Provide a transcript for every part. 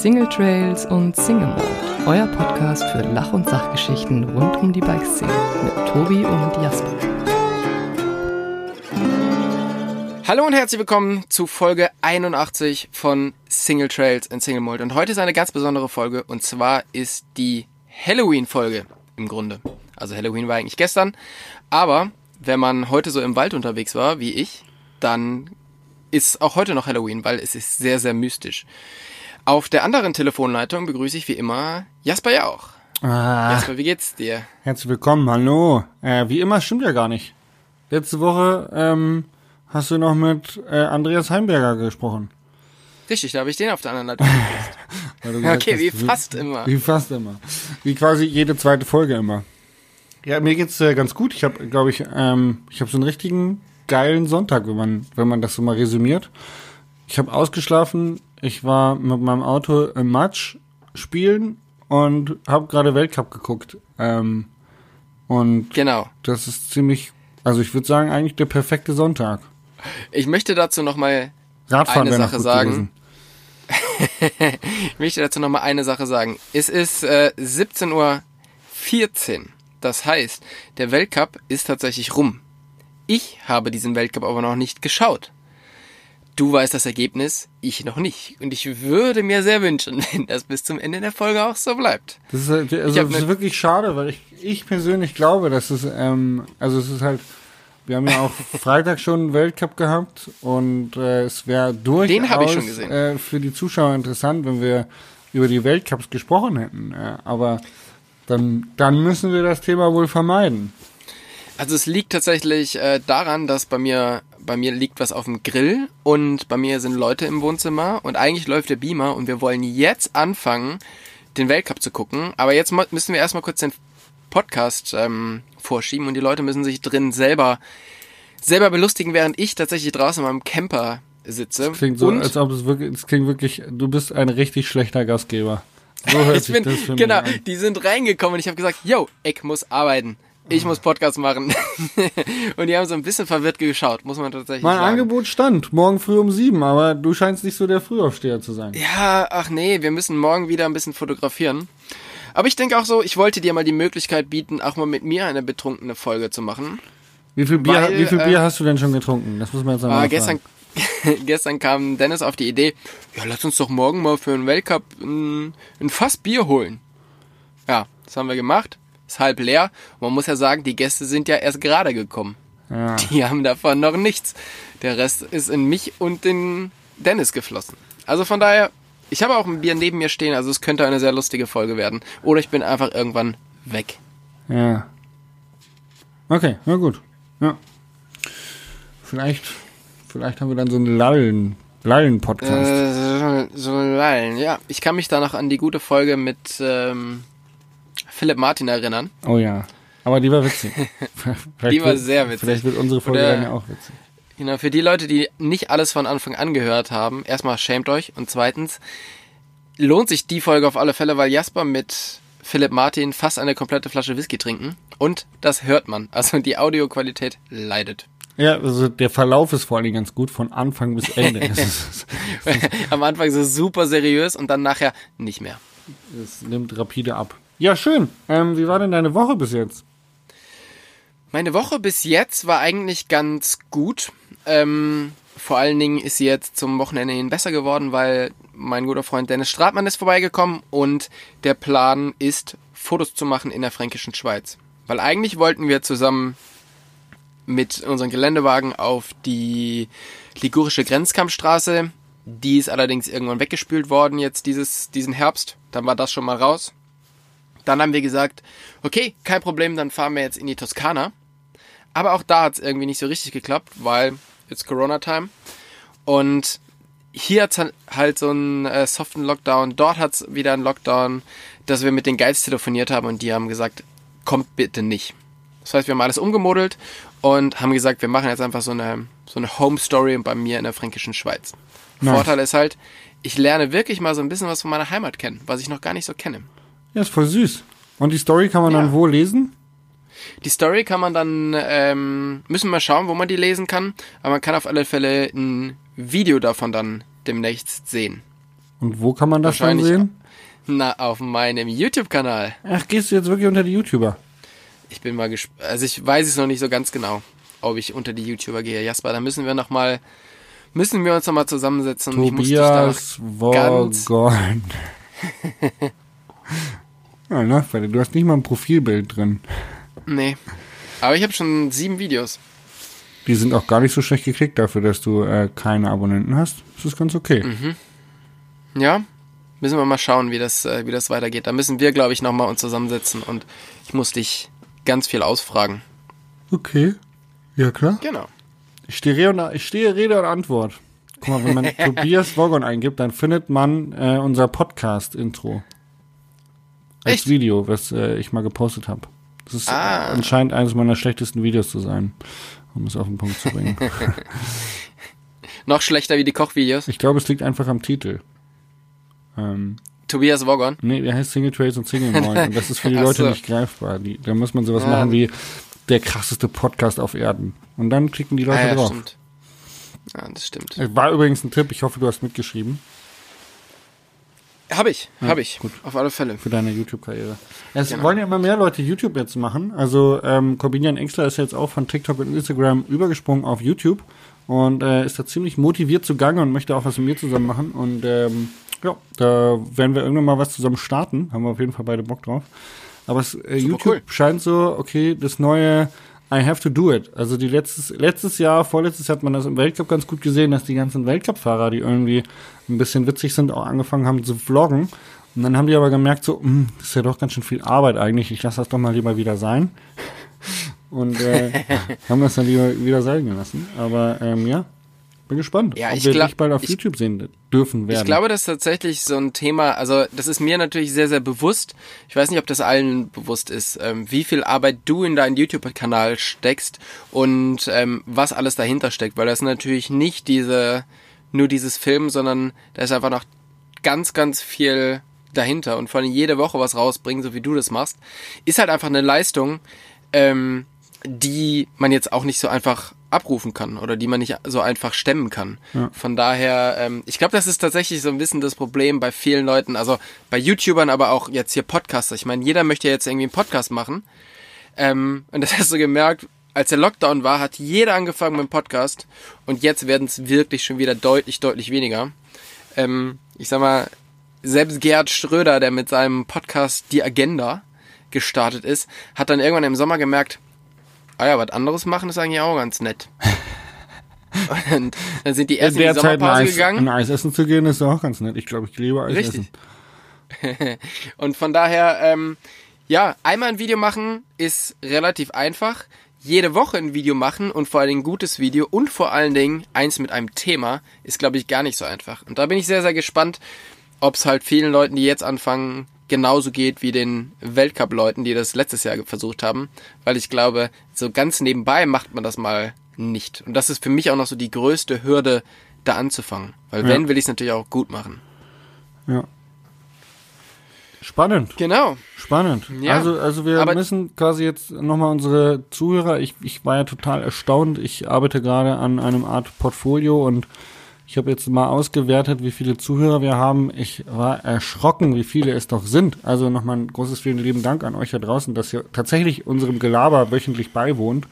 Single Trails und Single Mode, euer Podcast für Lach- und Sachgeschichten rund um die Bikeszene mit Tobi und Jasper. Hallo und herzlich willkommen zu Folge 81 von Single Trails and Single Mode. Und heute ist eine ganz besondere Folge und zwar ist die Halloween-Folge im Grunde. Also Halloween war eigentlich gestern, aber wenn man heute so im Wald unterwegs war, wie ich, dann ist auch heute noch Halloween, weil es ist sehr, sehr mystisch. Auf der anderen Telefonleitung begrüße ich wie immer Jasper Jauch. Ah, Jasper, wie geht's dir? herzlich willkommen, hallo. Äh, wie immer stimmt ja gar nicht. Letzte Woche ähm, hast du noch mit äh, Andreas Heimberger gesprochen. Richtig, da habe ich den auf der anderen Leitung gesagt Okay, wie fast immer. Wie fast immer. Wie quasi jede zweite Folge immer. Ja, mir geht's äh, ganz gut. Ich habe, glaube ich, ähm, ich habe so einen richtigen geilen Sonntag, wenn man, wenn man das so mal resümiert. Ich habe ausgeschlafen. Ich war mit meinem Auto im Matsch spielen und habe gerade Weltcup geguckt. Ähm, und Genau. das ist ziemlich, also ich würde sagen, eigentlich der perfekte Sonntag. Ich möchte dazu nochmal Eine Sache sagen. Ich möchte dazu noch mal eine Sache sagen. Es ist äh, 17.14 Uhr. Das heißt, der Weltcup ist tatsächlich rum. Ich habe diesen Weltcup aber noch nicht geschaut. Du weißt das Ergebnis, ich noch nicht. Und ich würde mir sehr wünschen, wenn das bis zum Ende der Folge auch so bleibt. Das ist, halt- also das ist ne- wirklich schade, weil ich, ich persönlich glaube, dass es, ähm, also es ist halt, wir haben ja auch Freitag schon einen Weltcup gehabt und äh, es wäre durchaus. Äh, für die Zuschauer interessant, wenn wir über die Weltcups gesprochen hätten. Äh, aber dann, dann müssen wir das Thema wohl vermeiden. Also es liegt tatsächlich äh, daran, dass bei mir bei mir liegt was auf dem Grill und bei mir sind Leute im Wohnzimmer und eigentlich läuft der Beamer und wir wollen jetzt anfangen, den Weltcup zu gucken. Aber jetzt müssen wir erstmal kurz den Podcast ähm, vorschieben und die Leute müssen sich drin selber selber belustigen, während ich tatsächlich draußen in meinem Camper sitze. Klingt so, und als ob es wirklich, es klingt wirklich, du bist ein richtig schlechter Gastgeber. So hört ich sich bin, das für genau, mich an. die sind reingekommen und ich habe gesagt, yo, ich muss arbeiten. Ich muss Podcast machen. und die haben so ein bisschen verwirrt geschaut, muss man tatsächlich Mein sagen. Angebot stand, morgen früh um sieben, aber du scheinst nicht so der Frühaufsteher zu sein. Ja, ach nee, wir müssen morgen wieder ein bisschen fotografieren. Aber ich denke auch so, ich wollte dir mal die Möglichkeit bieten, auch mal mit mir eine betrunkene Folge zu machen. Wie viel Bier, Weil, wie viel äh, Bier hast du denn schon getrunken? Das muss man jetzt einmal Aber gestern, gestern kam Dennis auf die Idee, ja, lass uns doch morgen mal für einen Weltcup ein, ein Fass Bier holen. Ja, das haben wir gemacht. Ist halb leer. Man muss ja sagen, die Gäste sind ja erst gerade gekommen. Ja. Die haben davon noch nichts. Der Rest ist in mich und in Dennis geflossen. Also von daher, ich habe auch ein Bier neben mir stehen, also es könnte eine sehr lustige Folge werden. Oder ich bin einfach irgendwann weg. Ja. Okay, na gut. Ja. Vielleicht, vielleicht haben wir dann so einen Lallen, Lallen-Podcast. Äh, so, so lallen. Ja, ich kann mich da noch an die gute Folge mit ähm, Philipp Martin erinnern. oh ja. Aber die war witzig. Die war wird- sehr witzig. Vielleicht wird unsere Folge Oder- dann ja auch witzig. Genau, für die Leute, die nicht alles von Anfang an gehört haben, erstmal schämt euch und zweitens lohnt sich die Folge auf alle Fälle, weil Jasper mit Philipp Martin fast eine komplette Flasche Whisky trinken und das hört man. Also die Audioqualität leidet. Ja, also der Verlauf ist vor allen Dingen ganz gut, von Anfang bis Ende. Am Anfang so super seriös und dann nachher nicht mehr. es nimmt rapide ab. Ja, schön. Ähm, wie war denn deine Woche bis jetzt? Meine Woche bis jetzt war eigentlich ganz gut. Ähm, vor allen Dingen ist sie jetzt zum Wochenende hin besser geworden, weil mein guter Freund Dennis Stratmann ist vorbeigekommen und der Plan ist, Fotos zu machen in der fränkischen Schweiz. Weil eigentlich wollten wir zusammen mit unseren Geländewagen auf die ligurische Grenzkampfstraße. Die ist allerdings irgendwann weggespült worden jetzt dieses, diesen Herbst. Dann war das schon mal raus. Dann haben wir gesagt, okay, kein Problem, dann fahren wir jetzt in die Toskana. Aber auch da hat es irgendwie nicht so richtig geklappt, weil it's Corona-Time. Und hier hat es halt so einen äh, soften Lockdown. Dort hat es wieder einen Lockdown, dass wir mit den Guides telefoniert haben und die haben gesagt, kommt bitte nicht. Das heißt, wir haben alles umgemodelt und haben gesagt, wir machen jetzt einfach so eine, so eine Home-Story bei mir in der fränkischen Schweiz. Nice. Vorteil ist halt, ich lerne wirklich mal so ein bisschen was von meiner Heimat kennen, was ich noch gar nicht so kenne. Ja, ist voll süß. Und die Story kann man Ja. dann wo lesen? Die Story kann man dann, ähm, müssen wir mal schauen, wo man die lesen kann, aber man kann auf alle Fälle ein Video davon dann demnächst sehen. Und wo kann man das dann Wahrscheinlich- sehen? Na, auf meinem YouTube-Kanal. Ach, gehst du jetzt wirklich unter die YouTuber? Ich bin mal gespannt. Also ich weiß es noch nicht so ganz genau, ob ich unter die YouTuber gehe. Jasper, da müssen wir noch mal, müssen wir uns noch mal zusammensetzen. und ich muss dich da Tobias ganz-. ja, ne, weil du hast nicht mal ein Profilbild drin. Nee. Aber ich habe schon sieben Videos. Die sind auch gar nicht so schlecht geklickt dafür, dass du äh, keine Abonnenten hast. Das ist ganz okay. Mhm. Ja, müssen wir mal schauen, wie das, äh, wie das weitergeht. Da müssen wir, glaube ich, nochmal uns zusammensetzen und ich muss dich ganz viel ausfragen. Okay. Ja, klar. Genau. Ich stehe, Rede und, ich stehe Rede und Antwort. Guck mal, wenn man Tobias Worgon eingibt, dann findet man äh, unser Podcast-Intro. Als Echt? Video, was äh, ich mal gepostet habe. Das ist Ah. äh, anscheinend eines meiner schlechtesten Videos zu sein, um es auf den Punkt zu bringen. Noch schlechter wie die Kochvideos. ich glaube, es liegt einfach am Titel. Ähm, Tobias Wogon. nee, der heißt Single Trails und Single Moin und das ist für die Leute so. nicht greifbar. Die, da muss man sowas Ja. machen wie der krasseste Podcast auf Erden. Und dann klicken die Leute Ah, ja, drauf. stimmt. Ja, das stimmt. Es War übrigens ein Tipp, ich hoffe, du hast mitgeschrieben. Hab ich, hab ich. gut. Auf alle Fälle. für deine YouTube-Karriere. Es Genau. wollen ja immer mehr Leute YouTube jetzt machen. Also ähm, Corbinian Engstler ist jetzt auch von TikTok und Instagram übergesprungen auf YouTube und äh, ist da ziemlich motiviert zugange und möchte auch was mit mir zusammen machen. Und ähm, ja, da werden wir irgendwann mal was zusammen starten. Haben wir auf jeden Fall beide Bock drauf. Aber es, äh, YouTube cool. scheint so, okay, das neue I have to do it. Also die letztes, letztes Jahr, vorletztes Jahr hat man das im Weltcup ganz gut gesehen, dass die ganzen Weltcup-Fahrer, die irgendwie ein bisschen witzig sind, auch angefangen haben zu vloggen. Und dann haben die aber gemerkt, so, "Hm, das ist ja doch ganz schön viel Arbeit eigentlich, ich lasse das doch mal lieber wieder sein. Und äh, haben das dann lieber wieder sein gelassen. Aber ähm, ja, bin gespannt, Ja, ob ich wir glaub- dich bald auf ich- YouTube sehen dürfen werden. Ich glaube, das ist tatsächlich so ein Thema, also das ist mir natürlich sehr, sehr bewusst. Ich weiß nicht, ob das allen bewusst ist, ähm, wie viel Arbeit du in deinen YouTube-Kanal steckst und ähm, was alles dahinter steckt, weil das ist natürlich nicht diese, nur dieses Film, sondern da ist einfach noch ganz, ganz viel dahinter und vor allem jede Woche was rausbringen, so wie du das machst, ist halt einfach eine Leistung, ähm, die man jetzt auch nicht so einfach abrufen kann oder die man nicht so einfach stemmen kann. Von daher, ähm, ich glaube, das ist tatsächlich so ein bisschen das Problem bei vielen Leuten, also bei YouTubern, aber auch jetzt hier Podcaster. Ich meine, jeder möchte jetzt irgendwie einen Podcast machen. Ähm, und das hast du gemerkt, als der Lockdown war, hat jeder angefangen mit dem Podcast und jetzt werden es wirklich schon wieder deutlich, deutlich weniger. Ähm, ich sag mal, selbst Gerhard Schröder, der mit seinem Podcast Die Agenda gestartet ist, hat dann irgendwann im Sommer gemerkt, ah ja, was anderes machen ist eigentlich auch ganz nett. Und dann sind die erst in, in der die Zeit ein Sommerpause Eis, gegangen. ein Eis essen zu gehen, ist auch ganz nett. Ich glaube, ich liebe Eis Richtig. essen. Und von daher, ähm, ja, einmal ein Video machen ist relativ einfach. Jede Woche ein Video machen und vor allen Dingen ein gutes Video und vor allen Dingen eins mit einem Thema ist, glaube ich, gar nicht so einfach. Und da bin ich sehr, sehr gespannt, ob es halt vielen Leuten, die jetzt anfangen, genauso geht wie den Weltcup-Leuten, die das letztes Jahr versucht haben. Weil ich glaube, so ganz nebenbei macht man das mal nicht. Und das ist für mich auch noch so die größte Hürde, da anzufangen. Weil Ja. wenn, will ich es natürlich auch gut machen. Ja. Spannend. Genau. Spannend. Ja, also, also wir aber- müssen quasi jetzt nochmal unsere Zuhörer, ich, ich war ja total erstaunt. Ich arbeite gerade an einem Art Portfolio und ich habe jetzt mal ausgewertet, wie viele Zuhörer wir haben. Ich war erschrocken, wie viele es doch sind. Also nochmal ein großes vielen lieben Dank an euch da draußen, dass ihr tatsächlich unserem Gelaber wöchentlich beiwohnt.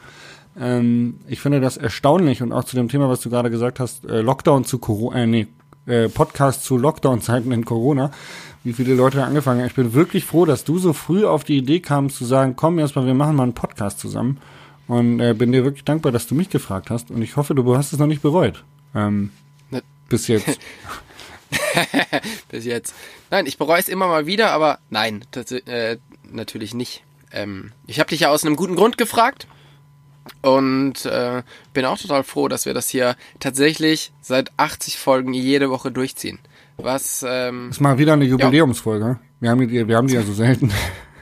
Ähm, ich finde das erstaunlich und auch zu dem Thema, was du gerade gesagt hast, äh, Lockdown zu Corona, äh, nee, äh, Podcast zu Lockdown-Zeiten in Corona, wie viele Leute da angefangen haben. Ich bin wirklich froh, dass du so früh auf die Idee kamst zu sagen, komm erstmal, wir machen mal einen Podcast zusammen. Und äh, bin dir wirklich dankbar, dass du mich gefragt hast. Und ich hoffe, du hast es noch nicht bereut. Ähm, bis jetzt. bis jetzt. Nein, ich bereue es immer mal wieder, aber nein, das, äh, natürlich nicht. Ähm, ich habe dich ja aus einem guten Grund gefragt und äh, bin auch total froh, dass wir das hier tatsächlich seit 80 Folgen jede Woche durchziehen. Was, ähm, ist mal wieder eine Jubiläumsfolge. Wir haben die, wir haben die ja so selten.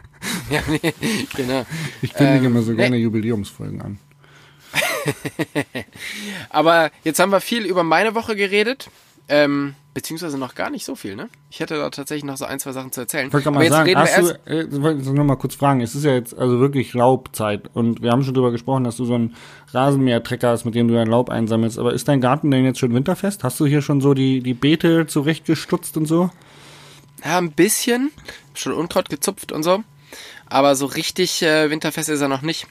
ja, nee, genau. Ich kündige Ähm, immer so nee. gerne Jubiläumsfolgen an. Aber jetzt haben wir viel über meine Woche geredet. Ähm, beziehungsweise noch gar nicht so viel, ne? Ich hätte da tatsächlich noch so ein, zwei Sachen zu erzählen. Ich wollte mal jetzt sagen, reden wir hast du, erst. äh, ich wollte nur mal kurz fragen, es ist ja jetzt also wirklich Laubzeit und wir haben schon drüber gesprochen, dass du so einen Rasenmähertrecker hast, mit dem du dein Laub einsammelst, aber ist dein Garten denn jetzt schon winterfest? Hast du hier schon so die, die Beete zurechtgestutzt und so? Ja, ein bisschen. Schon Unkraut gezupft und so. Aber so richtig äh, winterfest ist er noch nicht.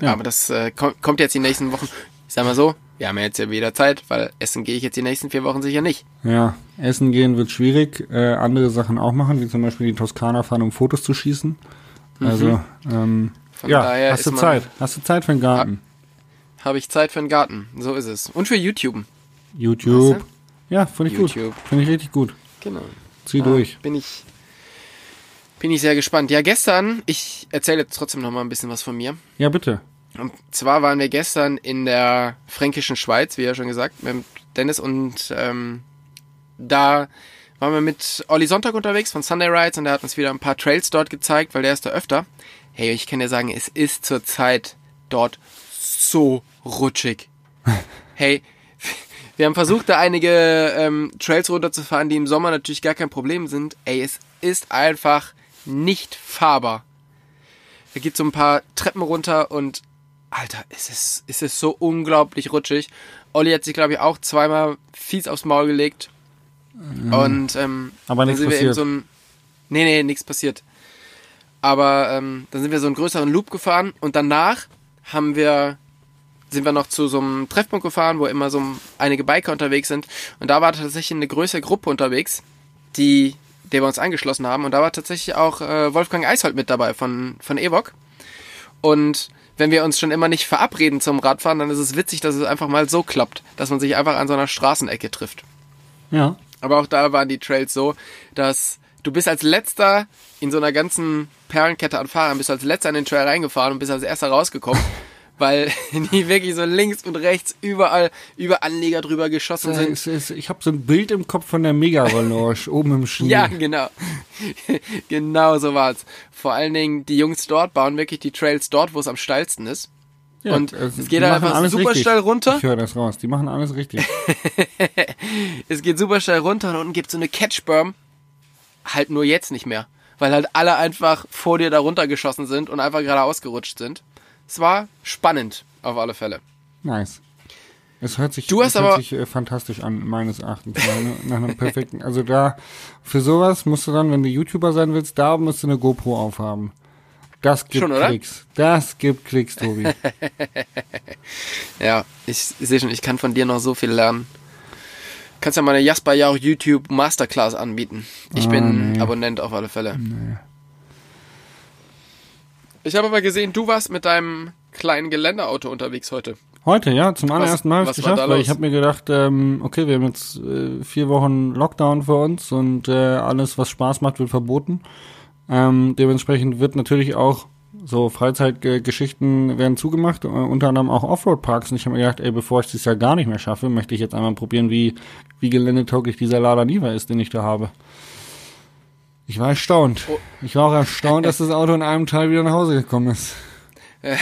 Ja. Aber das äh, kommt, jetzt die nächsten Wochen. Ich sag mal so, wir haben ja jetzt ja wieder Zeit, weil essen gehe ich jetzt die nächsten vier Wochen sicher nicht. Ja, essen gehen wird schwierig, äh, andere Sachen auch machen, wie zum Beispiel die Toskana fahren, um Fotos zu schießen. Also, ähm, Mhm. Von ja, daher hast du Zeit? Hast du Zeit für den Garten? Habe ich Zeit für den Garten. So ist es. Und für YouTube. YouTube. Weißt Ja, finde ich YouTube. gut. Finde ich richtig gut. Genau. Zieh Ah, durch. Bin ich, bin ich sehr gespannt. Ja, gestern, ich erzähle jetzt trotzdem noch mal ein bisschen was von mir. Ja, bitte. Und zwar waren wir gestern in der fränkischen Schweiz, wie ja schon gesagt, mit Dennis und ähm, da waren wir mit Olli Sonntag unterwegs von Sunday Rides und der hat uns wieder ein paar Trails dort gezeigt, weil der ist da öfter. Hey, ich kann dir sagen, es ist zurzeit dort so rutschig. Hey, wir haben versucht, da einige ähm, Trails runterzufahren, die im Sommer natürlich gar kein Problem sind. Ey, es ist einfach nicht fahrbar. Da geht so ein paar Treppen runter und Alter, es ist, es ist so unglaublich rutschig. Olli hat sich, glaube ich, auch zweimal fies aufs Maul gelegt. Und ähm, Aber dann nichts sind wir eben passiert. so ein. Nee, nee, nichts passiert. Aber ähm, dann sind wir so einen größeren Loop gefahren und danach haben wir sind wir noch zu so einem Treffpunkt gefahren, wo immer so einige Biker unterwegs sind. Und da war tatsächlich eine größere Gruppe unterwegs, die, der wir uns angeschlossen haben. Und da war tatsächlich auch äh, Wolfgang Eishold mit dabei von, von Evok. Und wenn wir uns schon immer nicht verabreden zum Radfahren, dann ist es witzig, dass es einfach mal so klappt, dass man sich einfach an so einer Straßenecke trifft. Ja. Aber auch da waren die Trails so, dass du bist als letzter in so einer ganzen Perlenkette an Fahrern, bist du als letzter in den Trail reingefahren und bist als erster rausgekommen, weil die wirklich so links und rechts überall über Anleger drüber geschossen sind. Es ist, ich habe so ein Bild im Kopf von der Mega-Reloge oben im Schnee. Ja, genau. genau so war's. Vor allen Dingen, die Jungs dort bauen wirklich die Trails dort, wo es am steilsten ist. Ja, und also, es geht dann einfach super richtig. steil runter. Ich höre das raus. Die machen alles richtig. Es geht super steil runter und unten gibt's so eine Catchberm. Halt nur jetzt nicht mehr. Weil halt alle einfach vor dir da runtergeschossen sind und einfach gerade ausgerutscht sind. Es war spannend, auf alle Fälle. Nice. Es hört sich, Du hast aber- sich äh, fantastisch an, meines Erachtens. Nach, einer- nach einem perfekten. Also da, für sowas musst du dann, wenn du YouTuber sein willst, da musst du eine GoPro aufhaben. Das gibt Schon? Klicks. Das gibt Klicks, Tobi. Ja, ich, sehe schon, ich kann von dir noch so viel lernen. Kannst ja mal eine Jasper Jauch YouTube Masterclass anbieten. Ich Ah, bin nee. Abonnent auf alle Fälle. Ich habe aber gesehen, du warst mit deinem kleinen Geländeauto unterwegs heute. Heute, ja, zum allerersten Mal habe ich was war geschafft, da weil los? ich habe mir gedacht, ähm, okay, wir haben jetzt äh, vier Wochen Lockdown für uns und äh, alles, was Spaß macht, wird verboten. Ähm, dementsprechend wird natürlich auch so Freizeitgeschichten werden zugemacht, äh, unter anderem auch Offroad-Parks. Und ich habe mir gedacht, ey, bevor ich das ja gar nicht mehr schaffe, möchte ich jetzt einmal probieren, wie, wie geländetauglich dieser Lada Niva ist, den ich da habe. Ich war erstaunt. Oh. Ich war auch erstaunt, dass das Auto in einem Teil wieder nach Hause gekommen ist.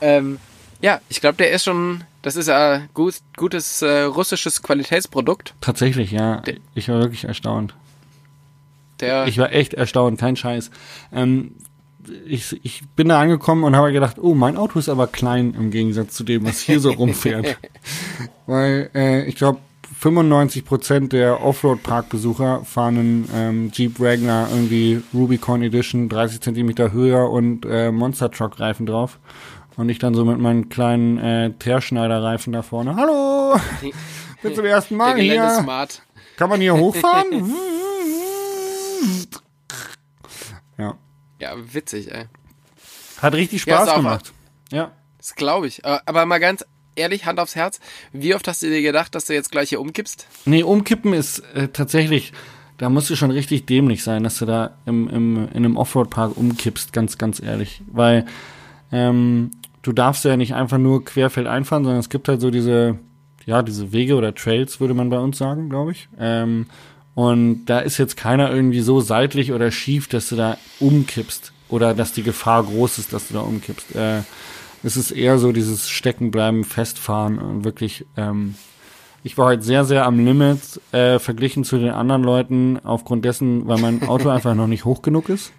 Ähm, ja, ich glaube, der ist schon, das ist ja gut, gutes äh, russisches Qualitätsprodukt. Tatsächlich, ja. Ich war wirklich erstaunt. Der, Ich war echt erstaunt, kein Scheiß. Ähm, ich, ich bin da angekommen und habe gedacht, oh, mein Auto ist aber klein im Gegensatz zu dem, was hier so rumfährt. Weil äh, ich glaube, 95% der Offroad-Parkbesucher fahren einen ähm, Jeep Wrangler irgendwie Rubicon Edition, 30 Zentimeter höher und äh, Monster Truck Reifen drauf. Und ich dann so mit meinen kleinen äh, Teerschneider-Reifen da vorne. Hallo! Bin zum ersten der Mal hier. Geländesmart. Kann man hier hochfahren? ja. Ja, witzig, ey. Hat richtig Ja, Spaß sauber. gemacht. Ja. Das glaube ich. Aber, aber mal ganz ehrlich, Hand aufs Herz. Wie oft hast du dir gedacht, dass du jetzt gleich hier umkippst? Nee, umkippen ist äh, tatsächlich, da musst du schon richtig dämlich sein, dass du da im, im, in einem Offroad-Park umkippst, ganz, ganz ehrlich. Weil ähm, du darfst ja nicht einfach nur querfeld einfahren, sondern es gibt halt so diese, ja, diese Wege oder Trails, würde man bei uns sagen, glaube ich. Ähm, und da ist jetzt keiner irgendwie so seitlich oder schief, dass du da umkippst. Oder dass die Gefahr groß ist, dass du da umkippst. Äh, es ist eher so dieses Steckenbleiben, Festfahren und wirklich ähm, ich war halt sehr, sehr am Limit äh, verglichen zu den anderen Leuten aufgrund dessen, weil mein Auto einfach noch nicht hoch genug ist.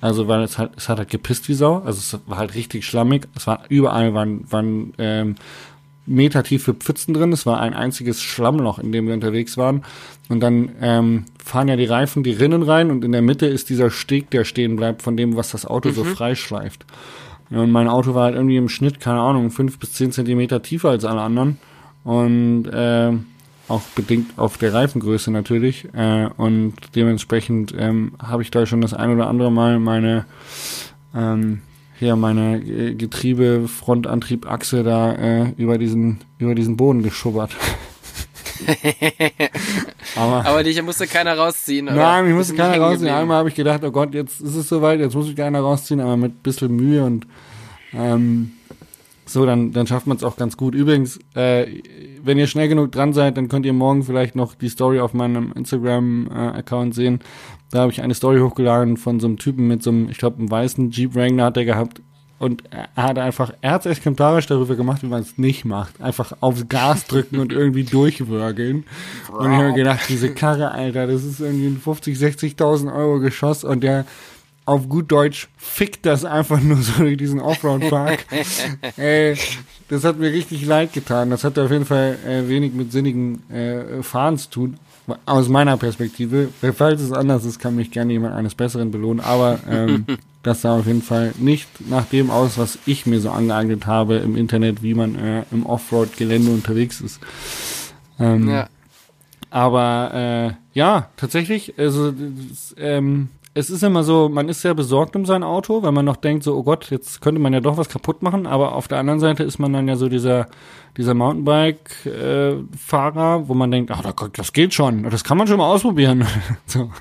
Also weil es halt, es hat halt gepisst wie Sau. Also es war halt richtig schlammig. Es war überall waren, waren ähm, metertiefe Pfützen drin. Es war ein einziges Schlammloch, in dem wir unterwegs waren. Und dann ähm, fahren ja die Reifen die Rinnen rein und in der Mitte ist dieser Steg, der stehen bleibt von dem, was das Auto mhm. so freischleift. Und mein Auto war halt irgendwie im Schnitt, keine Ahnung, fünf bis zehn Zentimeter tiefer als alle anderen. Und äh, auch bedingt auf der Reifengröße natürlich. Äh, und dementsprechend ähm, habe ich da schon das ein oder andere Mal meine ähm, hier meine Getriebe, Frontantrieb, Achse da äh, über diesen über diesen Boden geschubbert. aber, aber dich musste keiner rausziehen, oder? Nein, ich musste keiner rausziehen. Einmal habe ich gedacht, oh Gott, jetzt ist es soweit, jetzt muss ich keiner rausziehen, aber mit bisschen Mühe und ähm, so, dann, dann schafft man es auch ganz gut. Übrigens, äh, wenn ihr schnell genug dran seid, dann könnt ihr morgen vielleicht noch die Story auf meinem Instagram-Account äh, sehen. Da habe ich eine Story hochgeladen von so einem Typen mit so einem, ich glaube, einem weißen Jeep Wrangler hat er gehabt. Und er hat einfach, er hat exemplarisch darüber gemacht, wie man es nicht macht. Einfach aufs Gas drücken und irgendwie durchwürgeln. Und ich habe gedacht, diese Karre, Alter, das ist irgendwie ein 50, 60.000 Euro Geschoss und der auf gut Deutsch fickt das einfach nur so durch diesen Offroad-Park. Ey, das hat mir richtig leid getan. Das hat auf jeden Fall äh, wenig mit sinnigen äh, Fahren zu tun. Aus meiner Perspektive. Falls es anders ist, kann mich gerne jemand eines Besseren belohnen. Aber ähm, das sah auf jeden Fall nicht nach dem aus, was ich mir so angeeignet habe im Internet, wie man äh, im Offroad-Gelände unterwegs ist. Ähm, ja. Aber äh, ja, tatsächlich, also ähm, es ist immer so, man ist sehr besorgt um sein Auto, weil man noch denkt, so, oh Gott, jetzt könnte man ja doch was kaputt machen, aber auf der anderen Seite ist man dann ja so dieser, dieser Mountainbike-Fahrer, äh, wo man denkt, ach, das geht schon, das kann man schon mal ausprobieren. so.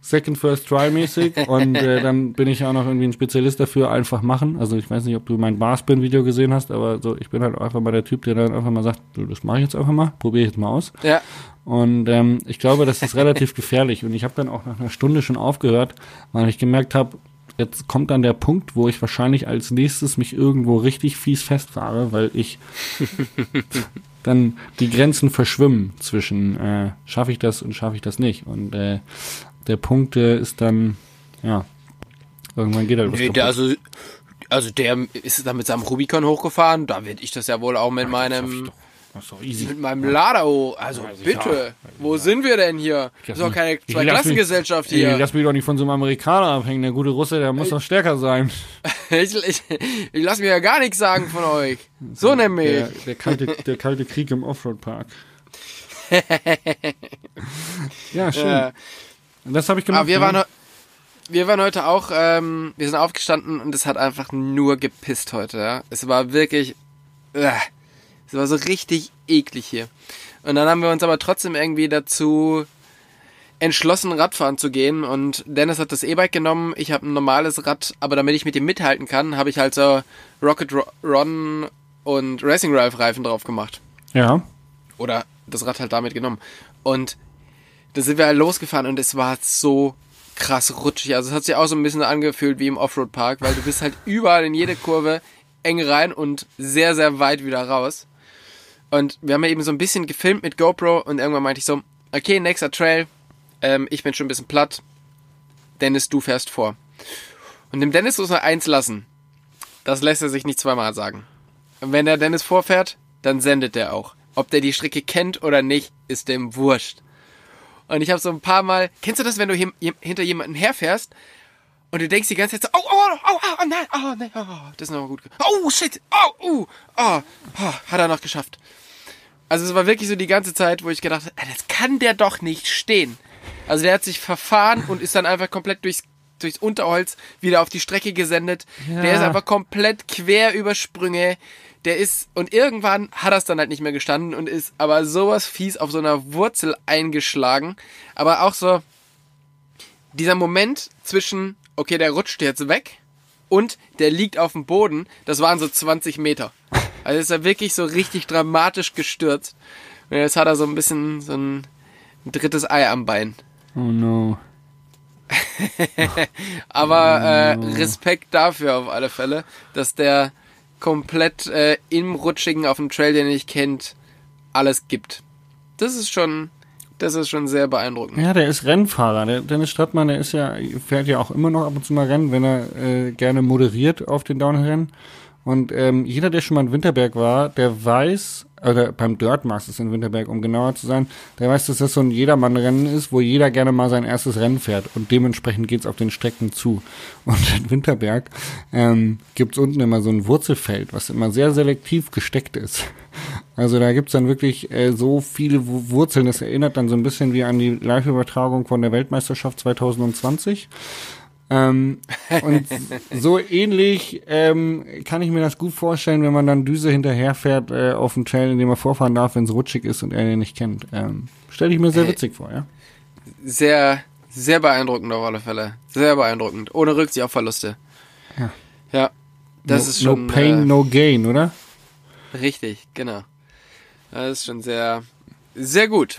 Second First Try mäßig und äh, dann bin ich auch noch irgendwie ein Spezialist dafür, einfach machen. Also ich weiß nicht, ob du mein Barspin-Video gesehen hast, aber so, ich bin halt einfach mal der Typ, der dann einfach mal sagt, du, das mache ich jetzt einfach mal, probiere ich jetzt mal aus. Ja. Und ähm, ich glaube, das ist relativ gefährlich. Und ich habe dann auch nach einer Stunde schon aufgehört, weil ich gemerkt habe, jetzt kommt dann der Punkt, wo ich wahrscheinlich als nächstes mich irgendwo richtig fies festfahre, weil ich dann die Grenzen verschwimmen zwischen äh, schaffe ich das und schaffe ich das nicht. Und äh, der Punkt äh, ist dann, ja, irgendwann geht halt was nee, der, also, also der ist dann mit seinem Rubicon hochgefahren, da werde ich das ja wohl auch mit meinem das ist doch easy. Mit meinem Ladao. Also, also bitte. Ja. Wo sind wir denn hier? Das ist doch keine Zweiklassengesellschaft hier. Ich lass mich doch nicht von so einem Amerikaner abhängen. Der gute Russe, der muss ich, doch stärker sein. ich, ich, ich lass mir ja gar nichts sagen von euch. So nämlich. Der, der, kalte, der kalte Krieg im Offroad-Park. ja, schön. Ja. Das habe ich gemacht. Aber wir waren, wir waren heute auch, ähm, wir sind aufgestanden und es hat einfach nur gepisst heute. Ja? Es war wirklich. Äh, es war so richtig eklig hier. Und dann haben wir uns aber trotzdem irgendwie dazu entschlossen, Radfahren zu gehen. Und Dennis hat das E-Bike genommen, ich habe ein normales Rad, aber damit ich mit ihm mithalten kann, habe ich halt so Rocket Ron und Racing Ralph Reifen drauf gemacht. Ja. Oder das Rad halt damit genommen. Und da sind wir halt losgefahren und es war so krass rutschig. Also es hat sich auch so ein bisschen angefühlt wie im Offroad Park, weil du bist halt überall in jede Kurve eng rein und sehr, sehr weit wieder raus. Und wir haben ja eben so ein bisschen gefilmt mit GoPro und irgendwann meinte ich so, okay, nächster Trail, ähm, ich bin schon ein bisschen platt. Dennis, du fährst vor. Und dem Dennis muss man eins lassen. Das lässt er sich nicht zweimal sagen. Und wenn der Dennis vorfährt, dann sendet er auch. Ob der die Strecke kennt oder nicht, ist dem wurscht. Und ich habe so ein paar Mal, kennst du das, wenn du hinter jemanden herfährst und du denkst die ganze Zeit so, oh, oh, oh, oh, nein, oh, nein, oh, das ist noch gut. Oh, shit, oh, uh, oh, oh, hat er noch geschafft. Also es war wirklich so die ganze Zeit, wo ich gedacht habe, das kann der doch nicht stehen. Also der hat sich verfahren und ist dann einfach komplett durchs, durchs Unterholz wieder auf die Strecke gesendet. Ja. Der ist einfach komplett quer über Sprünge. Der ist, und irgendwann hat er es dann halt nicht mehr gestanden und ist aber sowas fies auf so einer Wurzel eingeschlagen. Aber auch so, dieser Moment zwischen, okay, der rutscht jetzt weg und der liegt auf dem Boden, das waren so 20 Meter. Also ist er wirklich so richtig dramatisch gestürzt. Und jetzt hat er so ein bisschen so ein, drittes Ei am Bein. Oh no. Aber. Äh, Respekt dafür auf alle Fälle, dass der komplett äh, im Rutschigen auf dem Trail, den nicht kennt, alles gibt. Das ist schon, das ist schon sehr beeindruckend. Ja, der ist Rennfahrer. Der Dennis Stadtmann, der ist ja, fährt ja auch immer noch ab und zu mal Rennen, wenn er äh, gerne moderiert auf den Downhill-Rennen. Und ähm, jeder, der schon mal in Winterberg war, der weiß, oder beim Dirt Masters in Winterberg, um genauer zu sein, der weiß, dass das so ein Jedermann-Rennen ist, wo jeder gerne mal sein erstes Rennen fährt. Und dementsprechend geht's auf den Strecken zu. Und in Winterberg ähm, gibt's unten immer so ein Wurzelfeld, was immer sehr selektiv gesteckt ist. Also da gibt's dann wirklich äh, so viele Wurzeln, das erinnert dann so ein bisschen wie an die Live-Übertragung von der Weltmeisterschaft 2020. Ähm, und so ähnlich ähm, kann ich mir das gut vorstellen, wenn man dann Düse hinterherfährt äh, auf dem Trail, in dem er vorfahren darf, wenn es rutschig ist und er den nicht kennt. Ähm, Stelle ich mir sehr witzig vor, ja. Sehr, sehr beeindruckend auf alle Fälle. Sehr beeindruckend. Ohne Rücksicht auf Verluste. Ja. Ja. Das no, ist schon. No pain, äh, no gain, oder? Richtig, genau. Das ist schon sehr, sehr gut.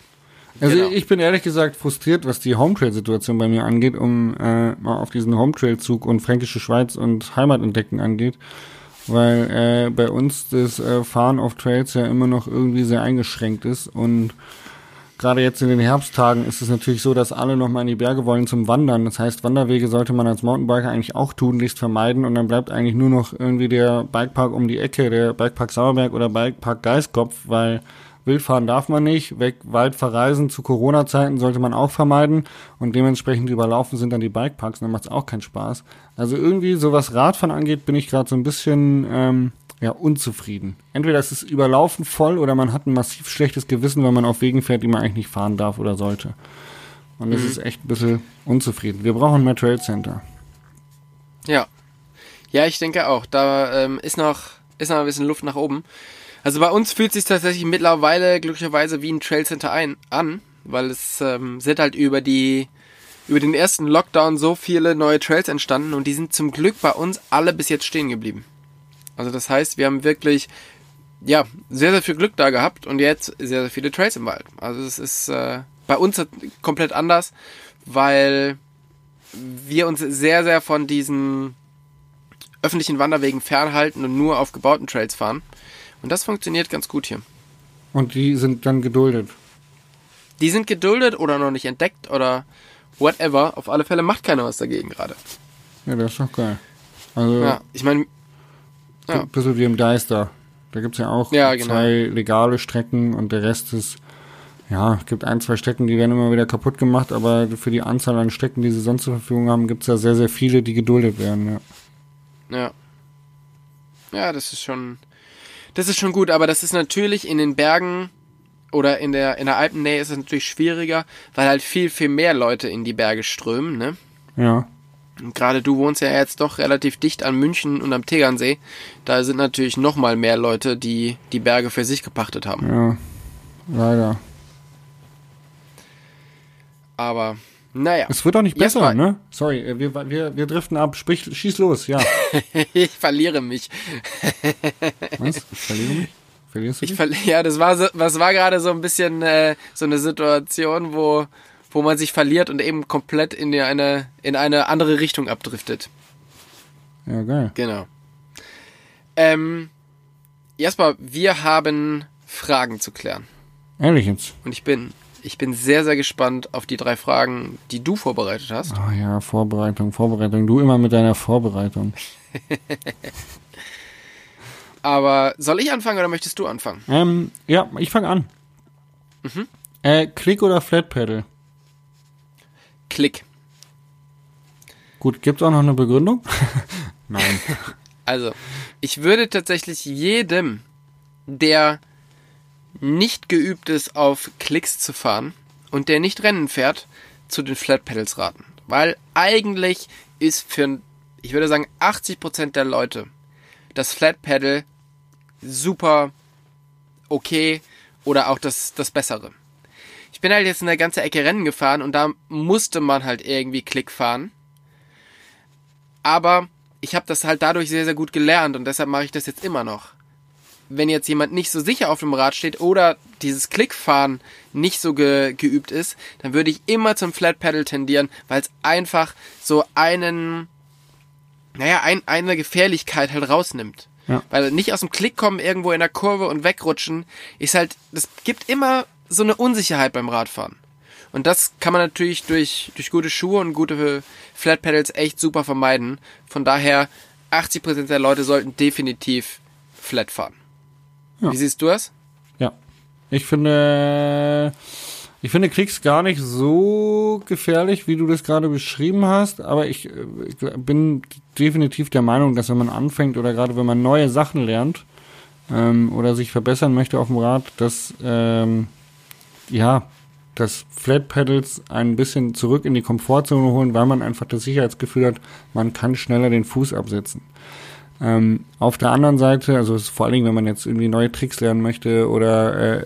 Also Genau. ich bin ehrlich gesagt frustriert, was die Hometrail-Situation bei mir angeht, um äh, mal auf diesen Hometrail-Zug und Fränkische Schweiz und Heimat entdecken angeht. Weil äh, bei uns das äh, Fahren auf Trails ja immer noch irgendwie sehr eingeschränkt ist und gerade jetzt in den Herbsttagen ist es natürlich so, dass alle nochmal in die Berge wollen zum Wandern. Das heißt, Wanderwege sollte man als Mountainbiker eigentlich auch tunlichst vermeiden und dann bleibt eigentlich nur noch irgendwie der Bikepark um die Ecke, der Bikepark Sauerberg oder Bikepark Geiskopf, weil Wildfahren darf man nicht, weg weit verreisen zu Corona-Zeiten sollte man auch vermeiden und dementsprechend überlaufen sind dann die Bikeparks, dann macht es auch keinen Spaß. Also irgendwie, so was Radfahren angeht, bin ich gerade so ein bisschen ähm, ja, unzufrieden. Entweder ist es überlaufen voll oder man hat ein massiv schlechtes Gewissen, wenn man auf Wegen fährt, die man eigentlich nicht fahren darf oder sollte. Und das ist echt ein bisschen unzufrieden. Wir brauchen mehr Trail Center. Ja. Ja, ich denke auch. Da ähm, ist noch ist noch ein bisschen Luft nach oben. Also bei uns fühlt sich tatsächlich mittlerweile glücklicherweise wie ein Trailcenter ein an, weil es ähm, sind halt über die über den ersten Lockdown so viele neue Trails entstanden und die sind zum Glück bei uns alle bis jetzt stehen geblieben. Also das heißt, wir haben wirklich ja sehr sehr viel Glück da gehabt und jetzt sehr sehr viele Trails im Wald. Also es ist äh, bei uns komplett anders, weil wir uns sehr sehr von diesen öffentlichen Wanderwegen fernhalten und nur auf gebauten Trails fahren. Und das funktioniert ganz gut hier. Und die sind dann geduldet. Die sind geduldet oder noch nicht entdeckt oder whatever. Auf alle Fälle macht keiner was dagegen gerade. Ja, das ist doch geil. Also Ja, ich meine, ja. ein bisschen wie im Deister. Da gibt's ja auch Ja, genau. zwei legale Strecken und der Rest ist, ja, gibt ein, zwei Strecken, die werden immer wieder kaputt gemacht, aber für die Anzahl an Strecken, die sie sonst zur Verfügung haben, gibt's ja sehr, sehr viele, die geduldet werden, ja. ja. Ja, das ist schon, das ist schon gut, aber das ist natürlich in den Bergen oder in der, in der Alpennähe ist es natürlich schwieriger, weil halt viel, viel mehr Leute in die Berge strömen, ne? Ja. Und gerade du wohnst ja jetzt doch relativ dicht an München und am Tegernsee. Da sind natürlich noch mal mehr Leute, die die Berge für sich gepachtet haben. Ja. Leider. Aber naja, Es wird auch nicht besser, ne? Sorry, äh, wir, wir, wir driften ab. Sprich, schieß los, ja. ich verliere mich. Was? Ich verliere mich? Verlierst du Ich dich? verli ja, das war so, was war gerade so ein bisschen äh, so eine Situation, wo wo man sich verliert und eben komplett in eine in eine andere Richtung abdriftet. Ja, geil. Genau. Ähm, Jasper, wir haben Fragen zu klären Ehrlich jetzt. und ich bin ich bin sehr sehr gespannt auf die drei Fragen, die du vorbereitet hast. Ah ja, Vorbereitung, Vorbereitung. Du immer mit deiner Vorbereitung. Aber soll ich anfangen oder möchtest du anfangen? Ähm, ja, ich fange an. Mhm. Äh, Klick oder Flat Pedal? Klick. Gut, gibt's auch noch eine Begründung? Nein. Also, ich würde tatsächlich jedem, der nicht geübt ist, auf Klicks zu fahren und der nicht Rennen fährt, zu den Flat Pedals raten. Weil eigentlich ist für, ich würde sagen, 80% der Leute das Flat Pedal super okay oder auch das, das Bessere. Ich bin halt jetzt in der ganze Ecke Rennen gefahren und da musste man halt irgendwie Klick fahren. Aber ich habe das halt dadurch sehr, sehr gut gelernt und deshalb mache ich das jetzt immer noch. Wenn jetzt jemand nicht so sicher auf dem Rad steht oder dieses Klickfahren nicht so ge geübt ist, dann würde ich immer zum Flat Pedal tendieren, weil es einfach so einen, naja, ein, eine Gefährlichkeit halt rausnimmt. Ja. Weil nicht aus dem Klick kommen irgendwo in der Kurve und wegrutschen, ist halt, das gibt immer so eine Unsicherheit beim Radfahren. Und das kann man natürlich durch, durch gute Schuhe und gute Flat Pedals echt super vermeiden. Von daher, 80% der Leute sollten definitiv flat fahren. Ja. Wie siehst du das? Ja. Ich finde, ich finde Klicks gar nicht so gefährlich, wie du das gerade beschrieben hast, aber ich, ich bin definitiv der Meinung, dass wenn man anfängt oder gerade wenn man neue Sachen lernt ähm, oder sich verbessern möchte auf dem Rad, dass ähm, ja, dass Flat Pedals ein bisschen zurück in die Komfortzone holen, weil man einfach das Sicherheitsgefühl hat, man kann schneller den Fuß absetzen. Ähm, auf der anderen Seite, also vor allen Dingen, wenn man jetzt irgendwie neue Tricks lernen möchte oder äh,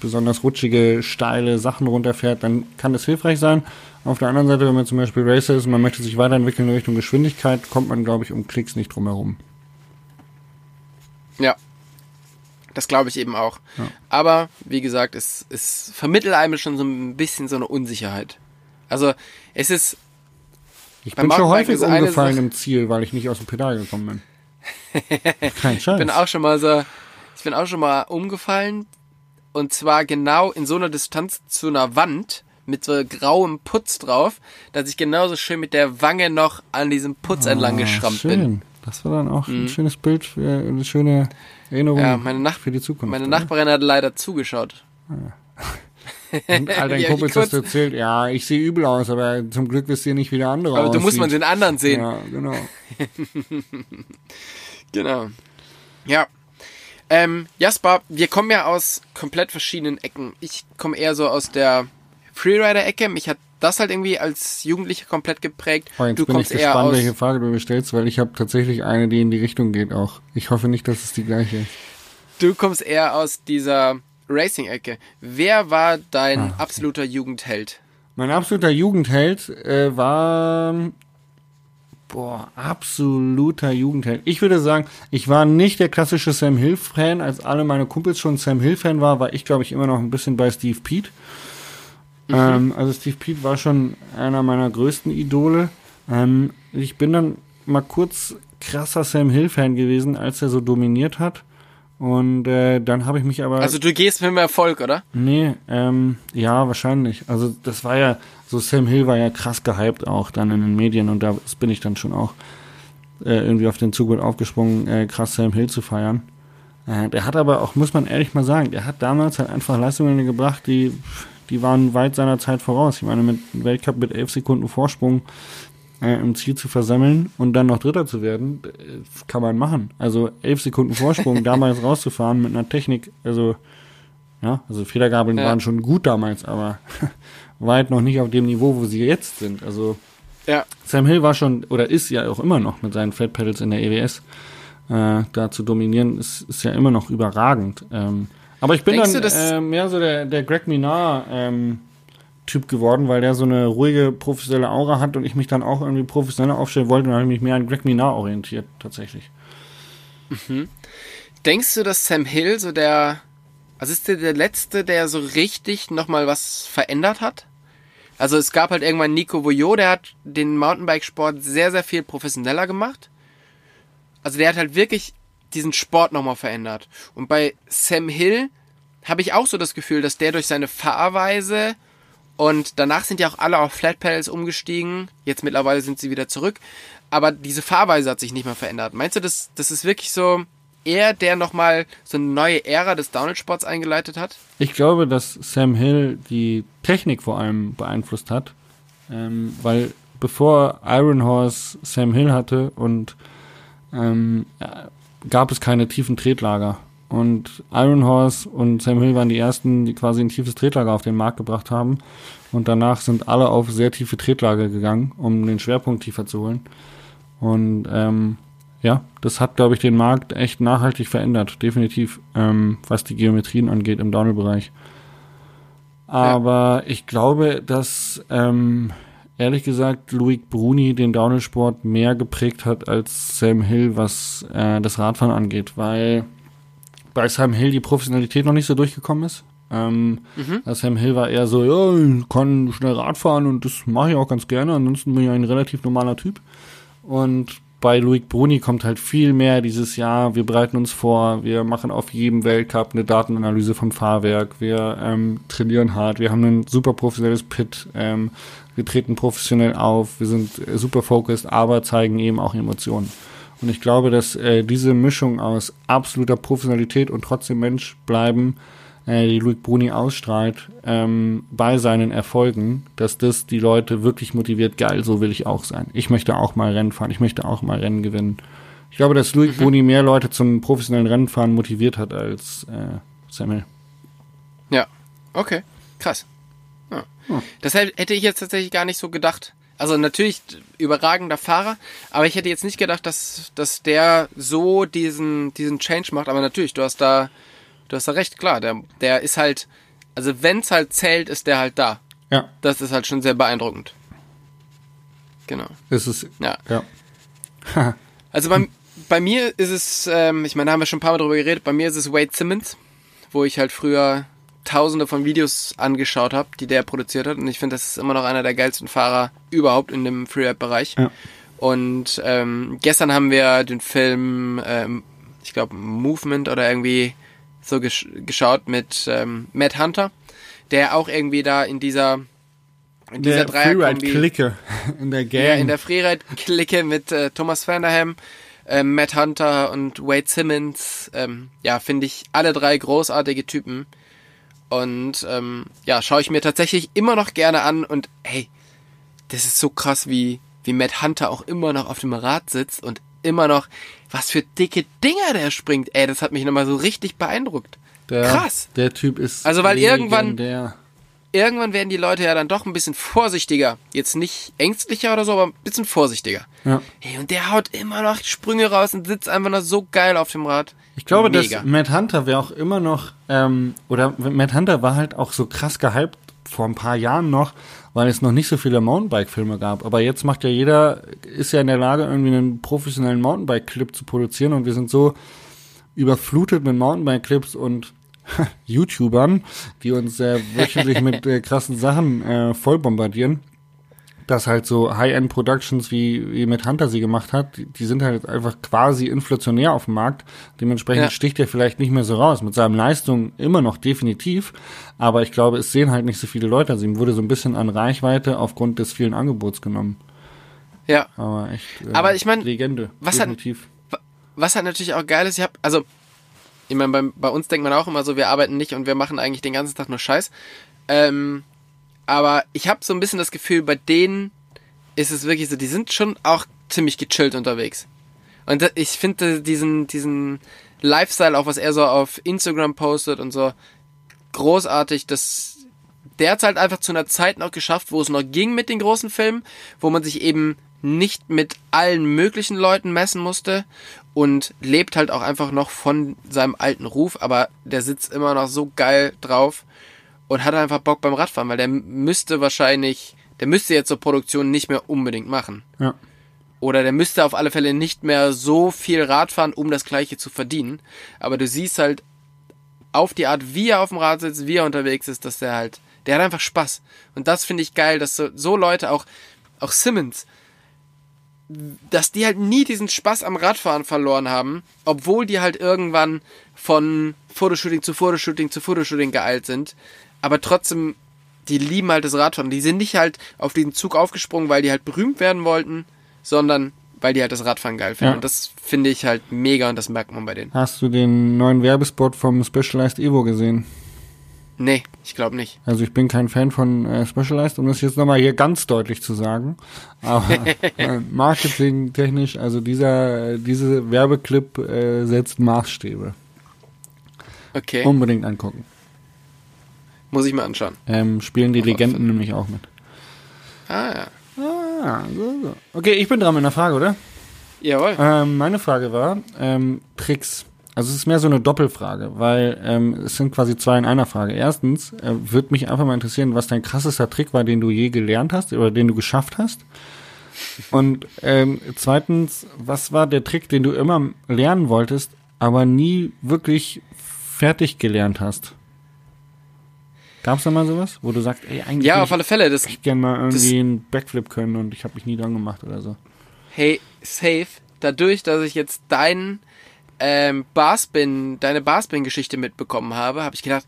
besonders rutschige, steile Sachen runterfährt, dann kann das hilfreich sein. Auf der anderen Seite, wenn man zum Beispiel Racer ist und man möchte sich weiterentwickeln in Richtung Geschwindigkeit, kommt man, glaube ich, um Klicks nicht drum herum. Ja. Das glaube ich eben auch. Ja. Aber, wie gesagt, es, es vermittelt einem schon so ein bisschen so eine Unsicherheit. Also, es ist, Ich bin schon häufig umgefallen im Ziel, weil ich nicht aus dem Pedal gekommen bin. Kein Scheiß. ich bin auch schon mal so, ich bin auch schon mal umgefallen. Und zwar genau in so einer Distanz zu einer Wand mit so grauem Putz drauf, dass ich genauso schön mit der Wange noch an diesem Putz entlang Ah, geschrammt schön. bin. Mhm. Das war dann auch ein schönes Bild, für, eine schöne Erinnerung Ja, meine, Nach für die Zukunft. meine oder? Nachbarin hat leider zugeschaut. Und all Die deinen Kumpels hast du erzählt, ja, ich sehe übel aus, aber zum Glück wisst ihr nicht, wie der andere Aber aussieht. du musst man den anderen sehen. Ja, genau. Genau. Ja. Ähm, Jasper, wir kommen ja aus komplett verschiedenen Ecken. Ich komme eher so aus der Freerider-Ecke. Mich hat das halt irgendwie als Jugendlicher komplett geprägt. Oh, jetzt du bin kommst ich gespannt, welche Frage du mir stellst, weil ich habe tatsächlich eine, die in die Richtung geht auch. Ich hoffe nicht, dass es die gleiche ist. Du kommst eher aus dieser Racing-Ecke. Wer war dein okay. absoluter Jugendheld? Mein absoluter Jugendheld äh, war boah, absoluter Jugendheld. Ich würde sagen, ich war nicht der klassische Sam Hill Fan, als alle meine Kumpels schon Sam Hill Fan war, ich glaube ich immer noch ein bisschen bei Steve Pete. Ähm, also Steve Pete war schon einer meiner größten Idole. Ähm, ich bin dann mal kurz krasser Sam Hill Fan gewesen, als er so dominiert hat. Und äh, dann habe ich mich aber Also du gehst mit dem Erfolg, oder? Nee, ähm, ja, wahrscheinlich. Also das war ja, so Sam Hill war ja krass gehypt auch dann in den Medien und da bin ich dann schon auch äh, irgendwie auf den Zug mit aufgesprungen, äh, krass Sam Hill zu feiern. Äh, der hat aber auch, muss man ehrlich mal sagen, der hat damals halt einfach Leistungen gebracht, die, die waren weit seiner Zeit voraus. Ich meine, mit Weltcup mit elf Sekunden Vorsprung äh, im Ziel zu versammeln und dann noch Dritter zu werden, äh, kann man machen. Also elf Sekunden Vorsprung damals rauszufahren mit einer Technik, also ja, also Federgabeln Ja. waren schon gut damals, aber weit noch nicht auf dem Niveau, wo sie jetzt sind. Also Ja. Sam Hill war schon oder ist ja auch immer noch mit seinen Flat Pedals in der EWS äh, da zu dominieren, ist, ist ja immer noch überragend. Ähm, aber ich bin Denkst dann du, äh, mehr so der, der Greg Minard ähm, Typ geworden, weil der so eine ruhige, professionelle Aura hat und ich mich dann auch irgendwie professioneller aufstellen wollte und dann habe ich mich mehr an Greg Minard orientiert, tatsächlich. Denkst du, dass Sam Hill so der, also ist der der Letzte, der so richtig nochmal was verändert hat? Also es gab halt irgendwann Nico Voyot, der hat den Mountainbikesport sehr, sehr viel professioneller gemacht. Also der hat halt wirklich diesen Sport nochmal verändert. Und bei Sam Hill habe ich auch so das Gefühl, dass der durch seine Fahrweise und danach sind ja auch alle auf Flat Pedals umgestiegen. Jetzt mittlerweile sind sie wieder zurück. Aber diese Fahrweise hat sich nicht mehr verändert. Meinst du, das, das ist wirklich so er, der nochmal so eine neue Ära des Downhill-Sports eingeleitet hat? Ich glaube, dass Sam Hill die Technik vor allem beeinflusst hat, ähm, weil bevor Iron Horse Sam Hill hatte und ähm, gab es keine tiefen Tretlager. Und Iron Horse und Sam Hill waren die ersten, die quasi ein tiefes Tretlager auf den Markt gebracht haben. Und danach sind alle auf sehr tiefe Tretlager gegangen, um den Schwerpunkt tiefer zu holen. Und ähm, ja, das hat, glaube ich, den Markt echt nachhaltig verändert, definitiv, ähm, was die Geometrien angeht im Downhill-Bereich. Aber ich glaube, dass ähm, ehrlich gesagt Loic Bruni den Downhill-Sport mehr geprägt hat als Sam Hill, was äh, das Radfahren angeht, weil bei Sam Hill die Professionalität noch nicht so durchgekommen ist. Ähm, also Sam Hill war eher so, ja, ich kann schnell Radfahren und das mache ich auch ganz gerne, ansonsten bin ich ein relativ normaler Typ. Und bei Loic Bruni kommt halt viel mehr dieses Jahr, wir bereiten uns vor, wir machen auf jedem Weltcup eine Datenanalyse vom Fahrwerk, wir ähm, trainieren hart, wir haben ein super professionelles Pit, ähm, wir treten professionell auf, wir sind super focused, aber zeigen eben auch Emotionen. Und ich glaube, dass äh, diese Mischung aus absoluter Professionalität und trotzdem Mensch bleiben, äh, die Luc Bruni ausstrahlt ähm, bei seinen Erfolgen, dass das die Leute wirklich motiviert, geil, so will ich auch sein. Ich möchte auch mal Rennen fahren, ich möchte auch mal Rennen gewinnen. Ich glaube, dass Luc mhm. Bruni mehr Leute zum professionellen Rennenfahren motiviert hat als äh, Samuel. Ja, okay, krass. Ja. Hm. Das hätte ich jetzt tatsächlich gar nicht so gedacht. Also natürlich überragender Fahrer, aber ich hätte jetzt nicht gedacht, dass, dass der so diesen, diesen Change macht. Aber natürlich, du hast da du hast ja recht, klar, der, der ist halt, also wenn's halt zählt, ist der halt da. Ja. Das ist halt schon sehr beeindruckend. Genau. Ist es, ja. ja. also bei, bei mir ist es, ähm, ich meine, da haben wir schon ein paar Mal drüber geredet, bei mir ist es Wade Simmons, wo ich halt früher tausende von Videos angeschaut habe, die der produziert hat. Und ich finde, das ist immer noch einer der geilsten Fahrer überhaupt in dem Freeride-Bereich. Ja. Und ähm, gestern haben wir den Film, ähm, ich glaube, Movement oder irgendwie so gesch geschaut mit ähm, Matt Hunter, der auch irgendwie da in dieser in dieser der Freeride-Clique in der Gang. Ja, in der Freeride-Clique mit äh, Thomas Vanderham, äh, Matt Hunter und Wade Simmons. Ähm, ja, finde ich alle drei großartige Typen. Und ähm, ja, schaue ich mir tatsächlich immer noch gerne an und hey, das ist so krass, wie, wie Matt Hunter auch immer noch auf dem Rad sitzt und immer noch, was für dicke Dinger der springt. Ey, das hat mich nochmal so richtig beeindruckt. Der, Krass. Der Typ ist. Also, weil irgendwann, irgendwann werden die Leute ja dann doch ein bisschen vorsichtiger. Jetzt nicht ängstlicher oder so, aber ein bisschen vorsichtiger. Ja. Hey, und der haut immer noch Sprünge raus und sitzt einfach noch so geil auf dem Rad. Ich glaube, Mega. dass Matt Hunter wäre auch immer noch, ähm, oder Matt Hunter war halt auch so krass gehypt vor ein paar Jahren noch, weil es noch nicht so viele Mountainbike-Filme gab. Aber jetzt macht ja jeder, ist ja in der Lage, irgendwie einen professionellen Mountainbike-Clip zu produzieren und wir sind so überflutet mit Mountainbike-Clips und YouTubern, die uns äh, wöchentlich mit äh, krassen Sachen äh, voll bombardieren dass halt so High-End-Productions wie, wie mit Hunter sie gemacht hat, die, die, sind halt einfach quasi inflationär auf dem Markt. Dementsprechend ja. sticht er vielleicht nicht mehr so raus. Mit seinen Leistungen immer noch definitiv, aber ich glaube, es sehen halt nicht so viele Leute. Also ihm wurde so ein bisschen an Reichweite aufgrund des vielen Angebots genommen. Ja. Aber echt. Äh, aber ich meine, Legende. Was definitiv. Hat, was halt natürlich auch geil ist, ich hab, also ich meine, bei, bei uns denkt man auch immer so, wir arbeiten nicht und wir machen eigentlich den ganzen Tag nur Scheiß. Ähm, aber ich habe so ein bisschen das Gefühl, bei denen ist es wirklich so, die sind schon auch ziemlich gechillt unterwegs. Und ich finde diesen, diesen Lifestyle, auch was er so auf Instagram postet und so, großartig. Das, der hat halt einfach zu einer Zeit noch geschafft, wo es noch ging mit den großen Filmen, wo man sich eben nicht mit allen möglichen Leuten messen musste und lebt halt auch einfach noch von seinem alten Ruf, aber der sitzt immer noch so geil drauf und hat einfach Bock beim Radfahren, weil der müsste wahrscheinlich, der müsste jetzt so Produktion nicht mehr unbedingt machen. Ja. Oder der müsste auf alle Fälle nicht mehr so viel Radfahren, um das gleiche zu verdienen. Aber du siehst halt auf die Art, wie er auf dem Rad sitzt, wie er unterwegs ist, dass der halt, der hat einfach Spaß. Und das finde ich geil, dass so, so Leute auch, auch Simmons, dass die halt nie diesen Spaß am Radfahren verloren haben, obwohl die halt irgendwann von Fotoshooting zu Fotoshooting zu Fotoshooting geeilt sind aber trotzdem, die lieben halt das Radfahren. Die sind nicht halt auf diesen Zug aufgesprungen, weil die halt berühmt werden wollten, sondern weil die halt das Radfahren geil finden. Ja. Und das finde ich halt mega und das merkt man bei denen. Hast du den neuen Werbespot vom Specialized Evo gesehen? Nee, ich glaube nicht. Also ich bin kein Fan von äh, Specialized, um das jetzt nochmal hier ganz deutlich zu sagen. Aber äh, marketingtechnisch, also dieser, äh, diese Werbeclip äh, setzt Maßstäbe. Okay. Unbedingt angucken. Muss ich mal anschauen. Ähm, spielen die Legenden nämlich auch mit. Ah, ja. Ah, so, so. Okay, ich bin dran mit einer Frage, oder? Jawohl. Ähm, meine Frage war, ähm, Tricks. Also es ist mehr so eine Doppelfrage, weil ähm, es sind quasi zwei in einer Frage. Erstens äh, würde mich einfach mal interessieren, was dein krassester Trick war, den du je gelernt hast oder den du geschafft hast. Und ähm, zweitens, was war der Trick, den du immer lernen wolltest, aber nie wirklich fertig gelernt hast? Gab es da mal sowas, wo du sagst, ey, eigentlich ja, auf alle Fälle, das ich gerne mal irgendwie einen Backflip können und ich habe mich nie dran gemacht oder so. Hey, safe. dadurch, dass ich jetzt dein ähm, Barspin, deine Barspin-Geschichte mitbekommen habe, habe ich gedacht,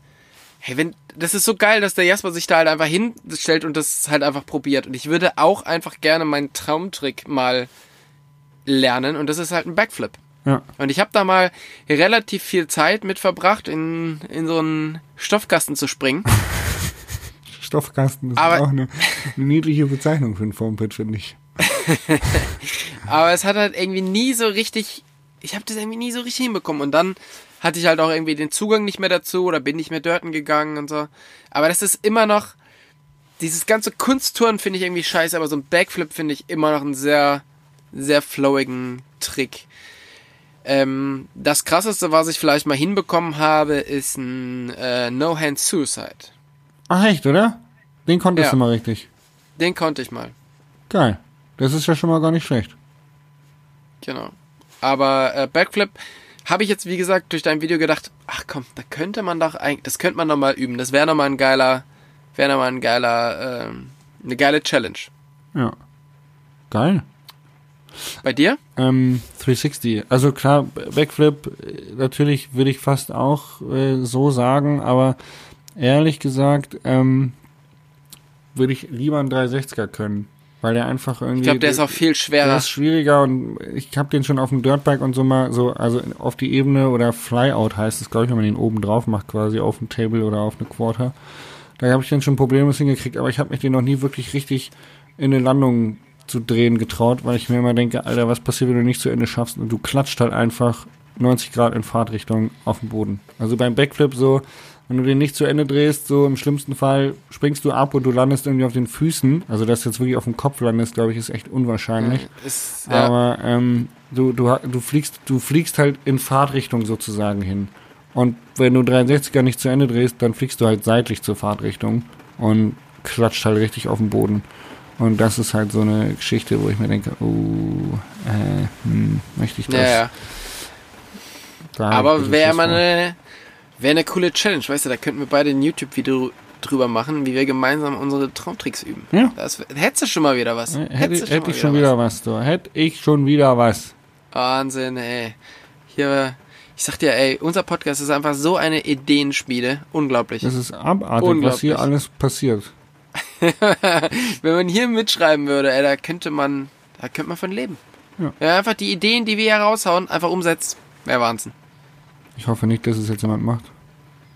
hey, wenn, das ist so geil, dass der Jasper sich da halt einfach hinstellt und das halt einfach probiert. Und ich würde auch einfach gerne meinen Traumtrick mal lernen und das ist halt ein Backflip. Ja. Und ich habe da mal relativ viel Zeit mit verbracht, in, in so einen Stoffkasten zu springen. Stoffkasten ist Aber- auch eine, eine niedliche Bezeichnung für ein Foampit, finde ich. Aber es hat halt irgendwie nie so richtig, ich habe das irgendwie nie so richtig hinbekommen. Und dann hatte ich halt auch irgendwie den Zugang nicht mehr dazu oder bin nicht mehr dorten gegangen und so. Aber das ist immer noch, dieses ganze Kunsttouren finde ich irgendwie scheiße, aber so ein Backflip finde ich immer noch einen sehr, sehr flowigen Trick. Ähm, das krasseste, was ich vielleicht mal hinbekommen habe, ist ein äh, No-Hand-Suicide. Ach echt, oder? Den konntest Ja. du mal richtig. Den konnte ich mal. Geil. Das ist ja schon mal gar nicht schlecht. Genau. Aber äh, Backflip habe ich jetzt, wie gesagt, durch dein Video gedacht, ach komm, da könnte man doch eigentlich, das könnte man noch mal üben. Das wäre noch mal ein geiler, wäre noch mal ein geiler, ähm, eine geile Challenge. Ja. Geil. Bei dir? Ähm, 360. Also klar, Backflip, äh, natürlich würde ich fast auch äh, so sagen, aber ehrlich gesagt, ähm, würde ich lieber einen 360er können. Weil der einfach irgendwie. Ich glaube, der ist auch viel Der schwerer. ist schwieriger und ich habe den schon auf dem Dirtbike und so mal so, also auf die Ebene oder Flyout heißt es, glaube ich, wenn man den oben drauf macht, quasi auf dem Table oder auf eine Quarter. Da habe ich dann schon Probleme hingekriegt, aber ich habe mich den noch nie wirklich richtig in eine Landung zu drehen getraut, weil ich mir immer denke, Alter, was passiert, wenn du nicht zu Ende schaffst und du klatscht halt einfach 90 Grad in Fahrtrichtung auf den Boden. Also beim Backflip so, wenn du den nicht zu Ende drehst, so im schlimmsten Fall springst du ab und du landest irgendwie auf den Füßen. Also dass du jetzt wirklich auf dem Kopf landest, glaube ich, ist echt unwahrscheinlich. Ist, ja, Aber ähm, du, du, du, fliegst, du fliegst halt in Fahrtrichtung sozusagen hin. Und wenn du 63er nicht zu Ende drehst, dann fliegst du halt seitlich zur Fahrtrichtung und klatscht halt richtig auf den Boden. Und das ist halt so eine Geschichte, wo ich mir denke, oh, äh, hm, möchte ich das? ja, ja. Da Aber wäre mal eine, wäre eine coole Challenge, weißt du, da könnten wir beide ein YouTube-Video drüber machen, wie wir gemeinsam unsere Traumtricks üben. Ja. Das, hättest du schon mal wieder was. Hätte, hätte ich mal schon wieder was, du. Hätte ich schon wieder was. Wahnsinn, ey. Hier, ich sag dir, ey, unser Podcast ist einfach so eine Ideenschmiede. Unglaublich. Das ist abartig, was hier Unglaublich. alles passiert. Wenn man hier mitschreiben würde, ey, da könnte man, da könnte man von leben. Ja. Man einfach die Ideen, die wir hier raushauen, einfach umsetzt. Wäre Wahnsinn. Ich hoffe nicht, dass es jetzt jemand macht.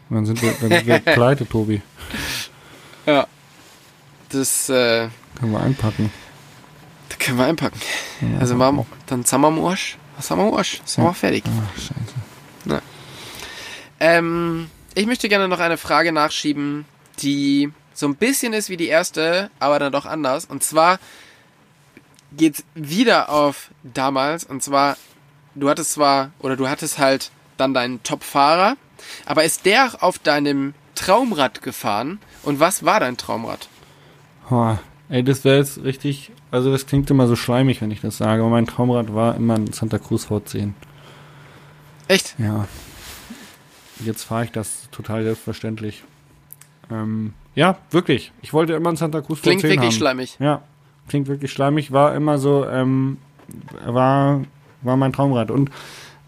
Und dann sind wir, dann sind wir pleite, Tobi. Ja. Das, äh, Können wir einpacken. da können wir einpacken. Ja, Also, auch. dann sind wir am Arsch. Was haben wir am Arsch? Sind wir fertig. Ach, scheiße. Ähm, ich möchte gerne noch eine Frage nachschieben, die so ein bisschen ist wie die erste, aber dann doch anders. Und zwar geht's wieder auf damals. Und zwar, du hattest zwar, oder du hattest halt dann deinen Top-Fahrer, aber ist der auf deinem Traumrad gefahren? Und was war dein Traumrad? Boah, ey, das wäre jetzt richtig, also das klingt immer so schleimig, wenn ich das sage, aber mein Traumrad war immer ein Santa Cruz V10. Echt? Ja. Jetzt fahre ich das total selbstverständlich. Ähm, ja, wirklich. Ich wollte immer ein Santa Cruz Klingt V10 wirklich haben. schleimig. Ja, klingt wirklich schleimig. War immer so, ähm, war, war mein Traumrad. Und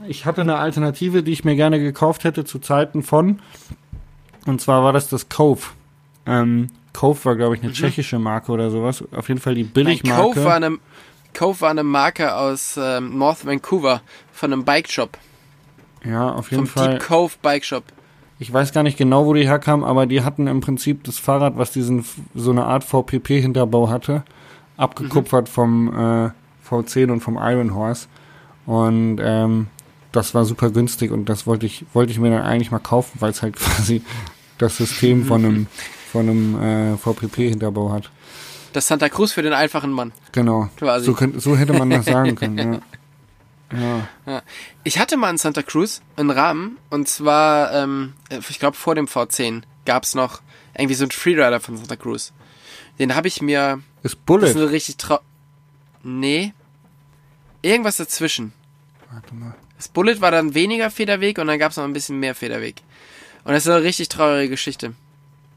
ich hatte eine Alternative, die ich mir gerne gekauft hätte zu Zeiten von. Und zwar war das das Cove. Ähm, Cove war, glaube ich, eine tschechische Marke oder sowas. Auf jeden Fall die Nein, Billigmarke. Cove war eine, Cove war eine Marke aus ähm, North Vancouver von einem Bike Shop. ja, auf jeden Vom Fall. Deep Cove Bike Shop. Ich weiß gar nicht genau, wo die herkamen, aber die hatten im Prinzip das Fahrrad, was diesen so eine Art VPP-Hinterbau hatte, abgekupfert vom äh, V10 und vom Iron Horse. Und ähm, das war super günstig und das wollte ich wollte ich mir dann eigentlich mal kaufen, weil es halt quasi das System von einem von einem äh, VPP-Hinterbau hat. Das Santa Cruz für den einfachen Mann. Genau. Quasi. So, könnt, so hätte man das sagen können. Ja. ja. Ich hatte mal einen Santa Cruz, einen Rahmen, und zwar, ähm, ich glaube vor dem V10 gab's noch irgendwie so einen Freerider von Santa Cruz. Den habe ich mir, Ist das Bullet. ist eine richtig trau... Nee. Irgendwas dazwischen. Warte mal. Das Bullet war dann weniger Federweg und dann gab's noch ein bisschen mehr Federweg. Und das ist eine richtig traurige Geschichte.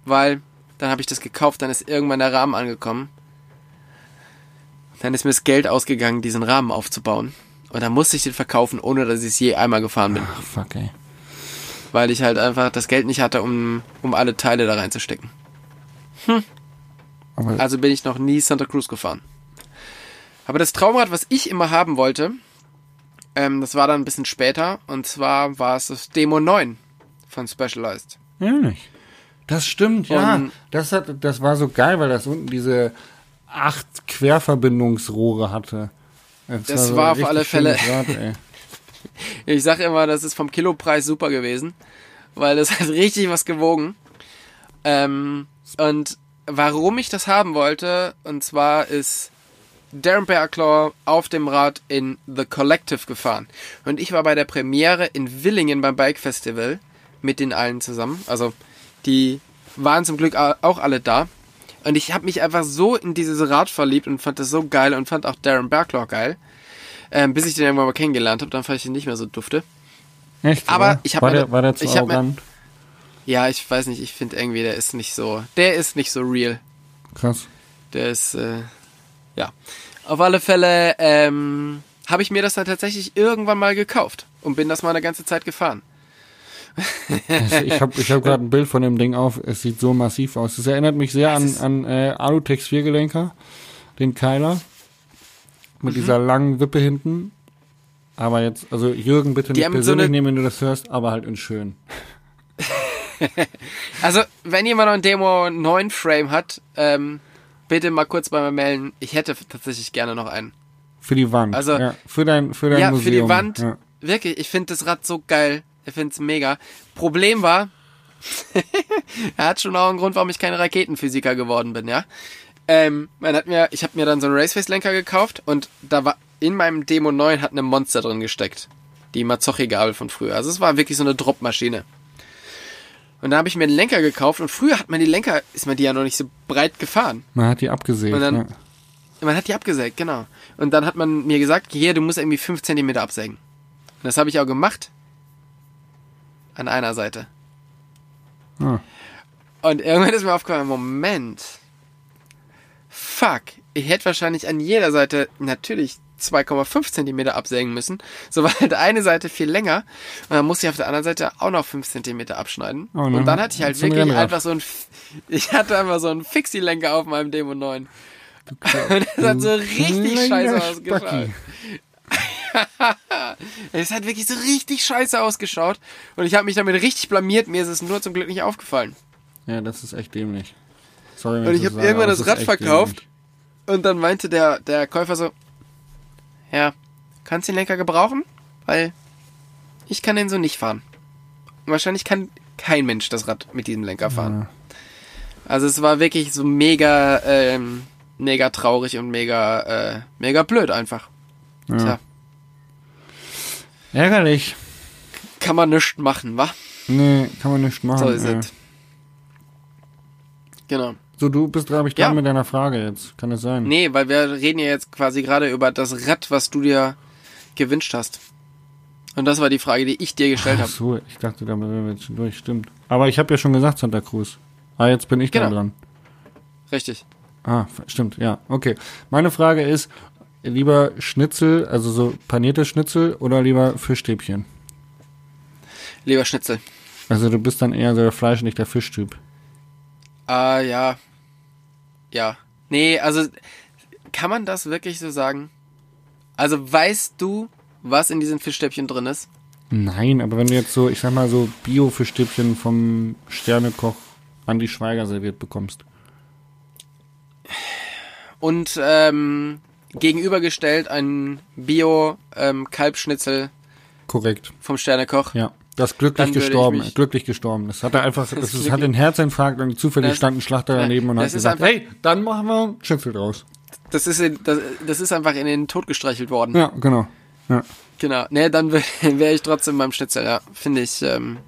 Weil, dann habe ich das gekauft, dann ist irgendwann der Rahmen angekommen. Dann ist mir das Geld ausgegangen, diesen Rahmen aufzubauen. Und dann musste ich den verkaufen, ohne dass ich es je einmal gefahren bin. Ach, fuck, ey. Weil ich halt einfach das Geld nicht hatte, um, um alle Teile da reinzustecken. Aber Also bin ich noch nie Santa Cruz gefahren. Aber das Traumrad, was ich immer haben wollte, ähm, das war dann ein bisschen später. Und zwar war es das Demo 9 von Specialized. Ehrlich. Das stimmt, ja. Und- das, hat, das war so geil, weil das unten diese acht Querverbindungsrohre hatte. Das so war auf richtig alle Fälle- schönes Rad, ey. Ich sage immer, das ist vom Kilopreis super gewesen, weil das hat richtig was gewogen. Ähm, und warum ich das haben wollte, und zwar ist Darren Bearclaw auf dem Rad in The Collective gefahren. Und ich war bei der Premiere in Willingen beim Bike Festival mit den allen zusammen. Also die waren zum Glück au- auch alle da. Und ich habe mich einfach so in dieses Rad verliebt und fand das so geil und fand auch Darren Bearclaw geil. Ähm, bis ich den irgendwann mal kennengelernt habe, dann fand ich ihn nicht mehr so dufte. Echt? Aber oder? ich hab war, meine- der, war der zu ich hab mir- arrogant? Ja, ich weiß nicht, ich finde irgendwie, der ist nicht so, der ist nicht so real. Krass. Der ist, äh, ja. Auf alle Fälle, ähm, habe ich mir das dann tatsächlich irgendwann mal gekauft und bin das mal eine ganze Zeit gefahren. Also ich habe ich hab gerade ein Bild von dem Ding auf. Es sieht so massiv aus. Es erinnert mich sehr an, an äh, Alutex Viergelenker, den Keiler. Mit Mhm. dieser langen Wippe hinten. Aber jetzt, also Jürgen, bitte Die nicht so persönlich eine- nehmen, wenn du das hörst, aber halt in schön. Also, wenn jemand noch ein Demo 9 Frame hat, ähm, bitte mal kurz bei mir melden. Ich hätte tatsächlich gerne noch einen. Für die Wand. Also- ja, für dein, für dein ja, Museum. für die Wand. Ja. Wirklich, ich finde das Rad so geil. Ich finde es mega. Problem war, er hat schon auch einen Grund, warum ich kein Raketenphysiker geworden bin, ja. Ähm, man hat mir, ich habe mir dann so einen Raceface-Lenker gekauft und da war in meinem Demo 9 hat eine Monster drin gesteckt. Die Mazzocchi-Gabel von früher. Also es war wirklich so eine Dropmaschine. Und da habe ich mir einen Lenker gekauft und früher hat man die Lenker, ist man die ja noch nicht so breit gefahren. Man hat die abgesägt. Und dann- ja. Man hat die abgesägt, genau. Und dann hat man mir gesagt, hier, du musst irgendwie 5 cm absägen. Und das habe ich auch gemacht. An einer Seite. Ah. Und irgendwann ist mir aufgefallen, Moment. Fuck. Ich hätte wahrscheinlich an jeder Seite natürlich 2,5 Zentimeter absägen müssen. So war halt eine Seite viel länger. Und dann musste ich auf der anderen Seite auch noch 5 Zentimeter abschneiden. Oh, ne? Und dann hatte ich halt wirklich einfach so ein, ich hatte einfach so einen Fixie-Lenker auf meinem Demo 9. Und das hat so richtig scheiße ausgeschaut. Es hat wirklich so richtig scheiße ausgeschaut. Und ich habe mich damit richtig blamiert. Mir ist es nur zum Glück nicht aufgefallen. Ja, das ist echt dämlich. Sorry, Und ich habe irgendwann das Rad verkauft. dämlich. Und dann meinte der, der Käufer so, ja, kannst du den Lenker gebrauchen? Weil ich kann den so nicht fahren. Und wahrscheinlich kann kein Mensch das Rad mit diesem Lenker fahren. Also es war wirklich so mega, ähm, mega traurig und mega, äh, mega blöd einfach. Ja. Tja, Ärgerlich. kann man nichts machen, wa? Nee, kann man nicht machen. So ist es. Genau. So, du bist, glaube ich, dran Ja. mit deiner Frage jetzt. Kann es sein? Nee, weil wir reden ja jetzt quasi gerade über das Rad, was du dir gewünscht hast. Und das war die Frage, die ich dir gestellt Ach habe. so, ich dachte, da wären wir jetzt schon durch. Stimmt. Aber ich habe ja schon gesagt Santa Cruz. Ah, jetzt bin ich Genau. dran. Richtig. Ah, stimmt, ja. Okay. Meine Frage ist, lieber Schnitzel, also so panierte Schnitzel oder lieber Fischstäbchen? Lieber Schnitzel. Also du bist dann eher so der Fleisch, nicht der Fischtyp. Ah, ja. Ja. Nee, also kann man das wirklich so sagen? Also weißt du, was in diesen Fischstäbchen drin ist? Nein, aber wenn du jetzt so, ich sag mal so Bio-Fischstäbchen vom Sternekoch Andi Schweiger serviert bekommst. Und ähm, gegenübergestellt ein Bio-Kalbschnitzel Korrekt. vom Sternekoch. Ja. Das glücklich gestorben, glücklich gestorben. Das hat er einfach, das, ist ist, hat den Herzinfarkt und zufällig Das- stand ein Schlachter daneben und das hat ist gesagt, einfach- hey, dann machen wir einen Schnitzel draus. Das ist, in, das, das ist einfach in den Tod gestreichelt worden. Ja, genau. Ja. Genau. Nee, dann wäre ich trotzdem beim Schnitzel, ja. Finde ich, ähm,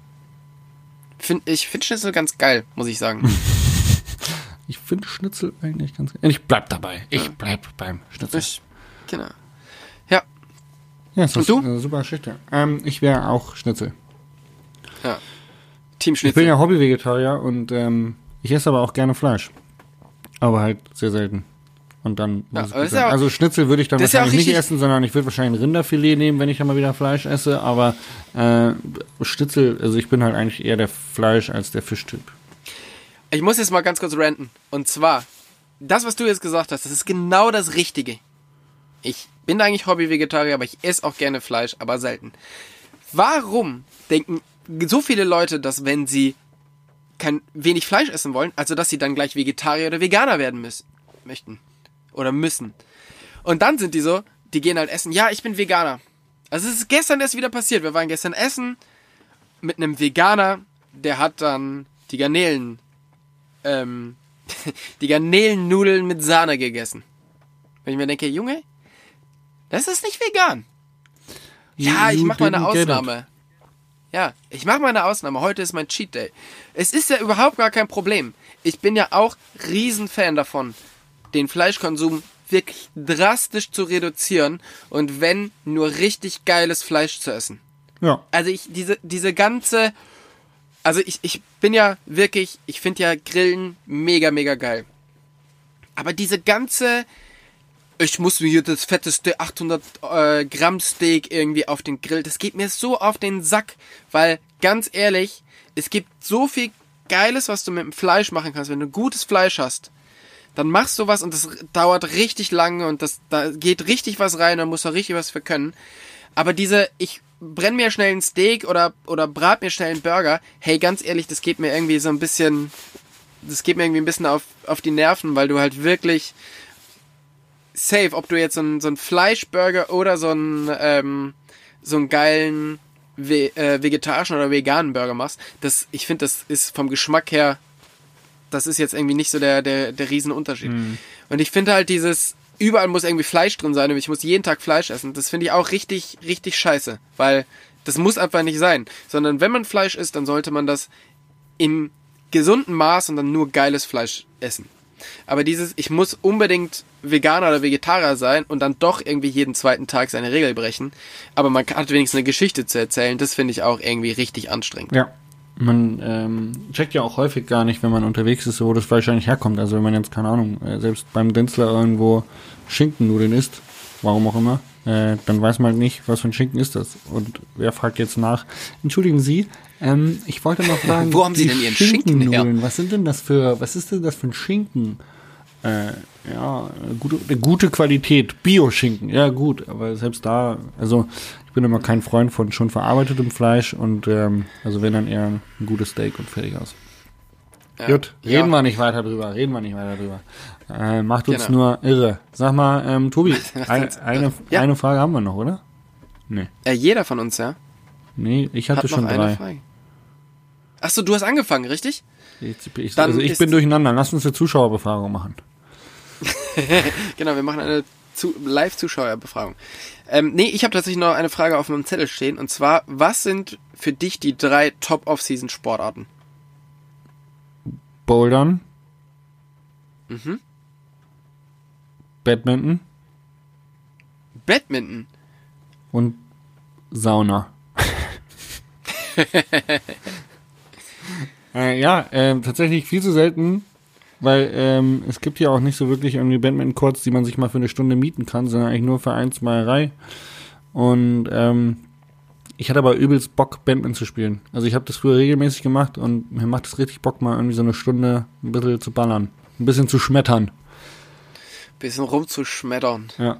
find, ich finde Schnitzel ganz geil, muss ich sagen. Ich finde Schnitzel eigentlich ganz geil. Ich bleib dabei. Ich bleib beim Schnitzel. Ich, genau. Ja, Ja, ist Und das du? eine super Geschichte. Ähm, ich wäre auch Schnitzel. Ja. Team Ich bin Schnitzel. ja Hobby-Vegetarier und ähm, ich esse aber auch gerne Fleisch. Aber halt sehr selten. Und dann Ja, ist ja auch- Also Schnitzel würde ich dann ja wahrscheinlich nicht essen, sondern ich würde wahrscheinlich Rinderfilet nehmen, wenn ich dann mal wieder Fleisch esse. Aber äh, Schnitzel, also ich bin halt eigentlich eher der Fleisch als der Fischtyp. Ich muss jetzt mal ganz kurz ranten. Und zwar, das, was du jetzt gesagt hast, das ist genau das Richtige. Ich bin eigentlich Hobby-Vegetarier, aber ich esse auch gerne Fleisch, aber selten. Warum denken so viele Leute, dass wenn sie kein wenig Fleisch essen wollen, also dass sie dann gleich Vegetarier oder Veganer werden müssen, möchten oder müssen? Und dann sind die so, die gehen halt essen. Ja, ich bin Veganer. Also es ist gestern erst wieder passiert. Wir waren gestern essen mit einem Veganer, der hat dann die Garnelen ähm, die Garnelennudeln mit Sahne gegessen. Wenn ich mir denke, Junge, das ist nicht vegan. Ja, ich mach mal eine. Ausnahme. Ja, ich mach mal eine Ausnahme. Heute ist mein Cheat Day. Es ist ja überhaupt gar kein Problem. Ich bin ja auch Riesenfan davon, den Fleischkonsum wirklich drastisch zu reduzieren und wenn nur richtig geiles Fleisch zu essen. Ja. Also ich, diese, diese ganze, also ich, ich bin ja wirklich, ich finde ja Grillen mega, mega geil. Aber diese ganze, ich muss mir hier das fetteste 800 äh, Gramm Steak irgendwie auf den Grill, das geht mir so auf den Sack, weil ganz ehrlich, es gibt so viel Geiles, was du mit dem Fleisch machen kannst, wenn du gutes Fleisch hast. Dann machst du was und das dauert richtig lange und das, da geht richtig was rein, da musst du richtig was für können. Aber diese, ich brenn mir schnell ein Steak oder, oder brat mir schnell einen Burger, hey, ganz ehrlich, das geht mir irgendwie so ein bisschen, das geht mir irgendwie ein bisschen auf, auf die Nerven, weil du halt wirklich safe, ob du jetzt so einen, so einen Fleischburger oder so einen, ähm, so einen geilen ve äh, vegetarischen oder veganen Burger machst, das, ich finde, das ist vom Geschmack her, das ist jetzt irgendwie nicht so der, der, der Riesenunterschied. Und ich finde halt dieses, überall muss irgendwie Fleisch drin sein und ich muss jeden Tag Fleisch essen, das finde ich auch richtig, richtig scheiße, weil das muss einfach nicht sein, sondern wenn man Fleisch isst, dann sollte man das in gesundem Maß und dann nur geiles Fleisch essen. Aber dieses, ich muss unbedingt Veganer oder Vegetarier sein und dann doch irgendwie jeden zweiten Tag seine Regel brechen, aber man hat wenigstens eine Geschichte zu erzählen, das finde ich auch irgendwie richtig anstrengend. Ja. Man ähm, checkt ja auch häufig gar nicht, wenn man unterwegs ist, wo das Fleisch eigentlich herkommt. Also wenn man jetzt, keine Ahnung, äh, selbst beim Denzler irgendwo Schinkennudeln isst, warum auch immer, äh, dann weiß man halt nicht, was für ein Schinken ist das. Und wer fragt jetzt nach? Entschuldigen Sie, ähm, ich wollte noch fragen, Wo haben Sie denn Ihren Schinken? Schinkennudeln, was sind denn das für, was ist denn das für ein Schinken? Äh, ja, gute, gute Qualität, Bio-Schinken, ja gut, aber selbst da, also ich bin immer kein Freund von schon verarbeitetem Fleisch und ähm, also wenn dann eher ein gutes Steak und fertig aus. Ja. Gut, reden Ja. wir nicht weiter drüber, reden wir nicht weiter drüber. Äh, macht uns Genau. nur irre. Sag mal, ähm, Tobi, ein, eine, Ja. eine Frage haben wir noch, oder? Nee. Äh, jeder von uns, ja, Nee, ich hatte hat schon eine drei. Frage. Ach so, du hast angefangen, richtig? Ich, ich, also ich bin durcheinander. Lass uns eine Zuschauerbefragung machen. Genau, wir machen eine zu Live-Zuschauerbefragung. Ähm, nee, ich habe tatsächlich noch eine Frage auf meinem Zettel stehen. Und zwar, was sind für dich die drei Top-Off-Season-Sportarten? Bouldern. Mhm. Badminton Badminton. und Sauna. äh, ja, ähm, tatsächlich viel zu selten, weil ähm, es gibt ja auch nicht so wirklich irgendwie Badminton-Courts, die man sich mal für eine Stunde mieten kann, sondern eigentlich nur Vereinsmeierei. Und ähm, ich hatte aber übelst Bock, Badminton zu spielen. Also ich habe das früher regelmäßig gemacht und mir macht es richtig Bock, mal irgendwie so eine Stunde ein bisschen zu ballern. Ein bisschen zu schmettern. Bisschen rumzuschmettern. Ja.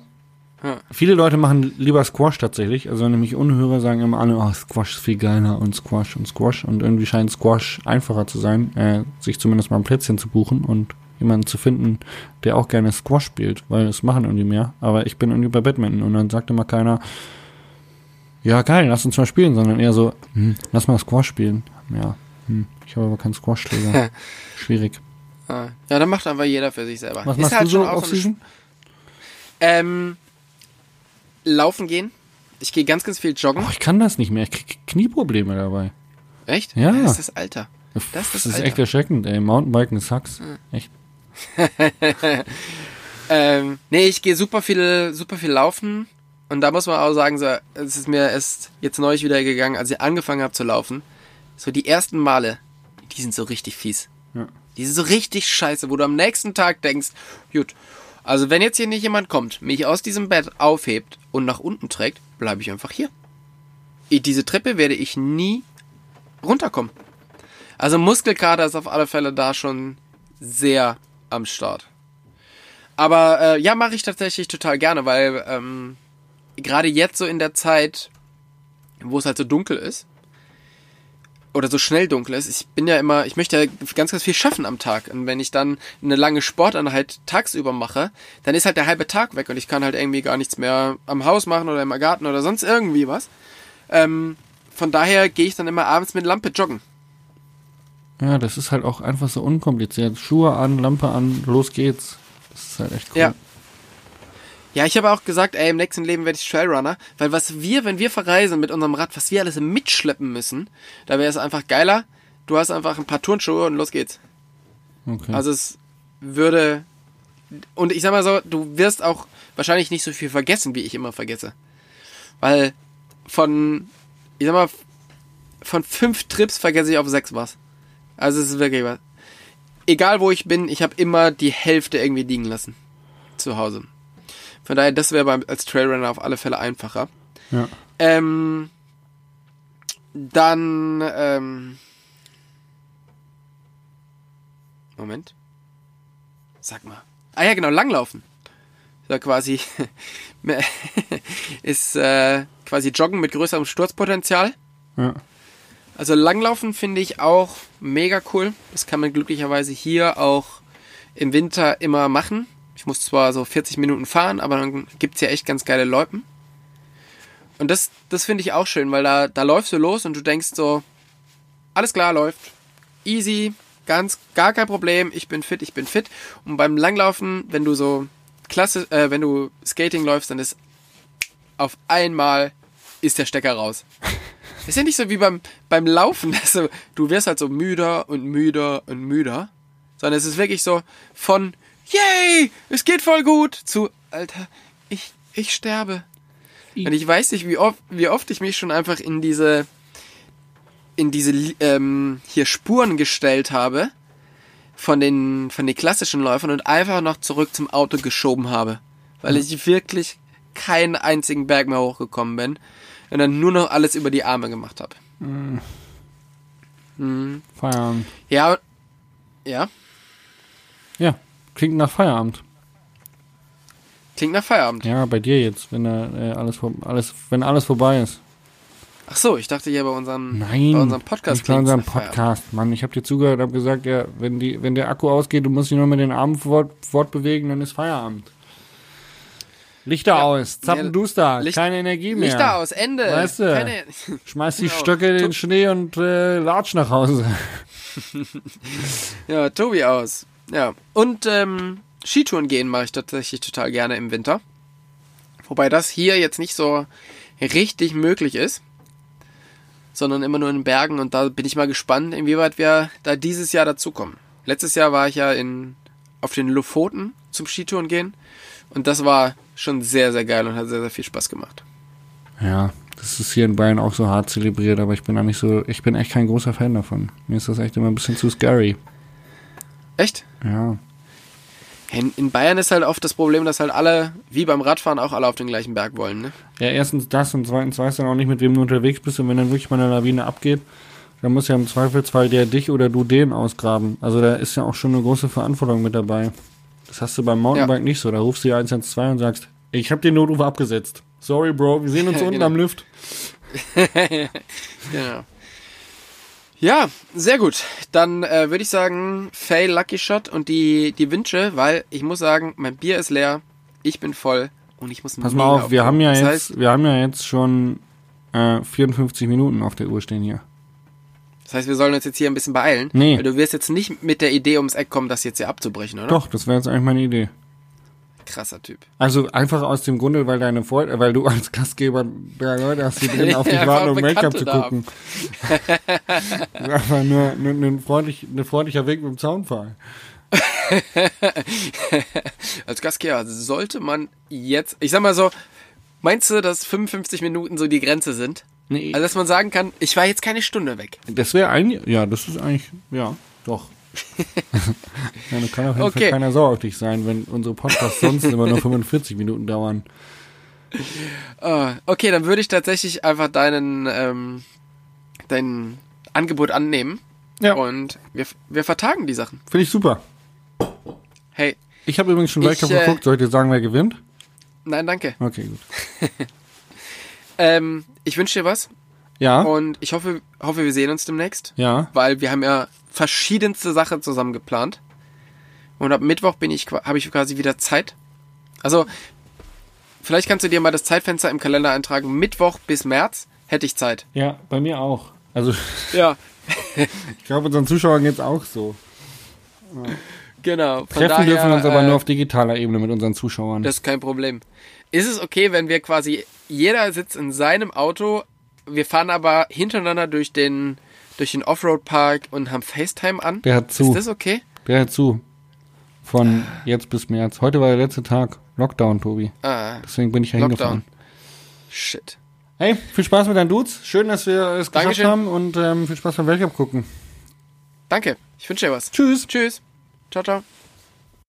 Ja. Viele Leute machen lieber Squash tatsächlich. Also wenn ich mich unhöre, sagen immer alle, oh, Squash ist viel geiler und Squash und Squash. Und irgendwie scheint Squash einfacher zu sein, äh, sich zumindest mal ein Plätzchen zu buchen und jemanden zu finden, der auch gerne Squash spielt, weil es machen irgendwie mehr. Aber ich bin irgendwie bei Badminton und dann sagt immer keiner, ja geil, lass uns mal spielen, sondern eher so, hm, lass mal Squash spielen. Ja, hm, ich habe aber keinen Squash-Schläger. Schwierig. Ah, Ja, dann macht einfach jeder für sich selber. Was Ist machst halt du so schon auch auf eine Season? Ähm, laufen gehen. Ich gehe ganz, ganz viel joggen. Oh, ich kann das nicht mehr. Ich krieg Knieprobleme dabei. Echt? Ja. Das ist das Alter. Das ist Das das ist Alter. echt erschreckend, ey. Mountainbiken sucks. Echt. Ähm, nee, ich gehe super viel, super viel laufen. Und da muss man auch sagen, so, es ist mir erst jetzt neulich wieder gegangen, als ich angefangen habe zu laufen. So die ersten Male, die sind so richtig fies. Ja. Die sind so richtig scheiße, wo du am nächsten Tag denkst, gut, Also wenn jetzt hier nicht jemand kommt, mich aus diesem Bett aufhebt und nach unten trägt, bleibe ich einfach hier. Diese Treppe werde ich nie runterkommen. Also Muskelkater ist auf alle Fälle da schon sehr am Start. Aber äh, ja, mache ich tatsächlich total gerne, weil ähm, gerade jetzt so in der Zeit, wo es halt so dunkel ist, oder so schnell dunkel ist, ich bin ja immer, ich möchte ja ganz, ganz viel schaffen am Tag. Und wenn ich dann eine lange Sporteinheit tagsüber mache, dann ist halt der halbe Tag weg und ich kann halt irgendwie gar nichts mehr am Haus machen oder im Garten oder sonst irgendwie was. Ähm, von daher gehe ich dann immer abends mit Lampe joggen. Ja, das ist halt auch einfach so unkompliziert. Schuhe an, Lampe an, los geht's. Das ist halt echt cool. Ja. Ja, ich habe auch gesagt, ey, im nächsten Leben werde ich Trailrunner, weil was wir, wenn wir verreisen mit unserem Rad, was wir alles mitschleppen müssen, da wäre es einfach geiler. Du hast einfach ein paar Turnschuhe und los geht's. Okay. Also es würde und ich sag mal so, du wirst auch wahrscheinlich nicht so viel vergessen, wie ich immer vergesse. Weil von, ich sag mal, von fünf Trips vergesse ich auf sechs was. Also es ist wirklich was. Egal wo ich bin, ich habe immer die Hälfte irgendwie liegen lassen. Zu Hause. Von daher, das wäre als Trailrunner auf alle Fälle einfacher. Ja. Ähm, dann, ähm, Moment. Sag mal. Ah ja, genau, Langlaufen. Ja quasi, ist äh, quasi Joggen mit größerem Sturzpotenzial. Ja. Also Langlaufen finde ich auch mega cool. Das kann man glücklicherweise hier auch im Winter immer machen. Ich muss zwar so 40 Minuten fahren, aber dann gibt's ja echt ganz geile Loipen. Und das, das finde ich auch schön, weil da, da läufst du los und du denkst so, alles klar, läuft. Easy, ganz, gar kein Problem, ich bin fit, ich bin fit. Und beim Langlaufen, wenn du so klasse, äh, wenn du Skating läufst, dann ist auf einmal ist der Stecker raus. Ist ja nicht so wie beim, beim Laufen, dass du, du wirst halt so müder und müder und müder, sondern es ist wirklich so von, yay, es geht voll gut, zu, Alter, ich, ich sterbe. Und ich weiß nicht, wie oft, wie oft ich mich schon einfach in diese, in diese, ähm, hier Spuren gestellt habe von den, von den klassischen Läufern und einfach noch zurück zum Auto geschoben habe. Weil ich wirklich keinen einzigen Berg mehr hochgekommen bin und dann nur noch alles über die Arme gemacht habe. Mhm. Mhm. Feierabend. Ja, ja, Ja, klingt nach Feierabend. klingt nach Feierabend. Ja, bei dir jetzt, wenn da äh, alles, alles, wenn alles vorbei ist. Ach so, ich dachte ja bei unserem, Nein, bei unserem Podcast. nicht bei unserem Feierabend. Podcast, Mann. Ich habe dir zugehört, habe gesagt, ja, wenn die, wenn der Akku ausgeht, du musst dich nur mit den Armen fort, fortbewegen, dann ist Feierabend. Lichter Ja. aus, zappenduster, Licht- keine Energie mehr. Lichter aus, Ende. Weißt du? Keine, Schmeiß die Genau. Stöcke in den Schnee und äh, latsch nach Hause. ja, Tobi aus. Ja. Und ähm, Skitouren gehen mache ich tatsächlich total gerne im Winter. Wobei das hier jetzt nicht so richtig möglich ist. Sondern immer nur in Bergen und da bin ich mal gespannt, inwieweit wir da dieses Jahr dazukommen. Letztes Jahr war ich ja in, auf den Lofoten zum Skitouren gehen und das war schon sehr, sehr geil und hat sehr, sehr viel Spaß gemacht. Ja, das ist hier in Bayern auch so hart zelebriert, aber ich bin da nicht so, ich bin echt kein großer Fan davon. Mir ist das echt immer ein bisschen zu scary. Echt? Ja. In, in Bayern ist halt oft das Problem, dass halt alle, wie beim Radfahren, auch alle auf den gleichen Berg wollen, ne? Ja, erstens das und zweitens weißt du dann auch nicht, mit wem du unterwegs bist und wenn dann wirklich mal eine Lawine abgeht, dann muss ja im Zweifelsfall der dich oder du den ausgraben. Also da ist ja auch schon eine große Verantwortung mit dabei. Das hast du beim Mountainbike nicht so. Da rufst du die 112 und sagst, ich habe den Notruf abgesetzt. Sorry, Bro, wir sehen uns unten Genau. am Lift. Genau. Ja, sehr gut. Dann äh, würde ich sagen, Fail Lucky Shot und die, die Wünsche, weil ich muss sagen, mein Bier ist leer, ich bin voll und ich muss Pass mal auf, wir haben ja das jetzt, Heißt, wir haben ja jetzt schon äh, 54 Minuten auf der Uhr stehen hier. das heißt, wir sollen uns jetzt hier ein bisschen beeilen. Nee. Weil du wirst jetzt nicht mit der Idee ums Eck kommen, das jetzt hier abzubrechen, oder? Doch, das wäre jetzt eigentlich meine Idee. Krasser Typ. Also einfach aus dem Grunde, weil deine Freunde, weil du als Gastgeber drei Leute hast, die drin auf dich Ja, warten, um Make-up zu gucken. einfach nur, nur, nur ein, freundlich, ein freundlicher Weg mit dem Zaunpfahl. Als Gastgeber sollte man jetzt, ich sag mal so, meinst du, dass 55 Minuten so die Grenze sind? Nee. Also, dass man sagen kann, ich war jetzt keine Stunde weg. das wäre eigentlich, ja, das ist eigentlich, ja, doch. Ja, dann kann auf jeden Okay. Fall keiner sauer auf dich sein, wenn unsere Podcasts sonst immer nur 45 Minuten dauern. Ah, okay, dann würde ich tatsächlich einfach deinen, ähm, dein Angebot annehmen. Ja. Und wir, wir vertagen die Sachen. Finde ich super. Hey, Ich habe übrigens schon Weltcup äh, geguckt. Soll ich dir sagen, wer gewinnt? nein, danke. Okay, gut. Ähm, ich wünsche dir was Ja, und ich hoffe, hoffe, wir sehen uns demnächst, ja. weil wir haben ja verschiedenste Sachen zusammen geplant. Und ab Mittwoch bin ich, habe ich quasi wieder Zeit. Also, vielleicht kannst du dir mal das Zeitfenster im Kalender eintragen. Mittwoch bis März hätte ich Zeit. Ja, bei mir auch. Also, Ja, ich glaube, unseren Zuschauern geht's auch so. genau. Von Treffen daher, dürfen wir uns aber äh, nur auf digitaler Ebene mit unseren Zuschauern. Das ist kein Problem. Ist es okay, wenn wir quasi, jeder sitzt in seinem Auto, wir fahren aber hintereinander durch den, durch den Offroad-Park und haben FaceTime an? Der hat zu. Ist das okay? Der hat zu. Von jetzt bis März. Heute war der letzte Tag. Lockdown, Tobi. Ah, Deswegen bin ich ja hingefahren. shit. Hey, viel Spaß mit deinen Dudes. Schön, dass wir es geschafft Dankeschön. haben und ähm, viel Spaß beim Weltcup gucken. Danke. Ich wünsche dir was. Tschüss. Tschüss. Ciao, ciao.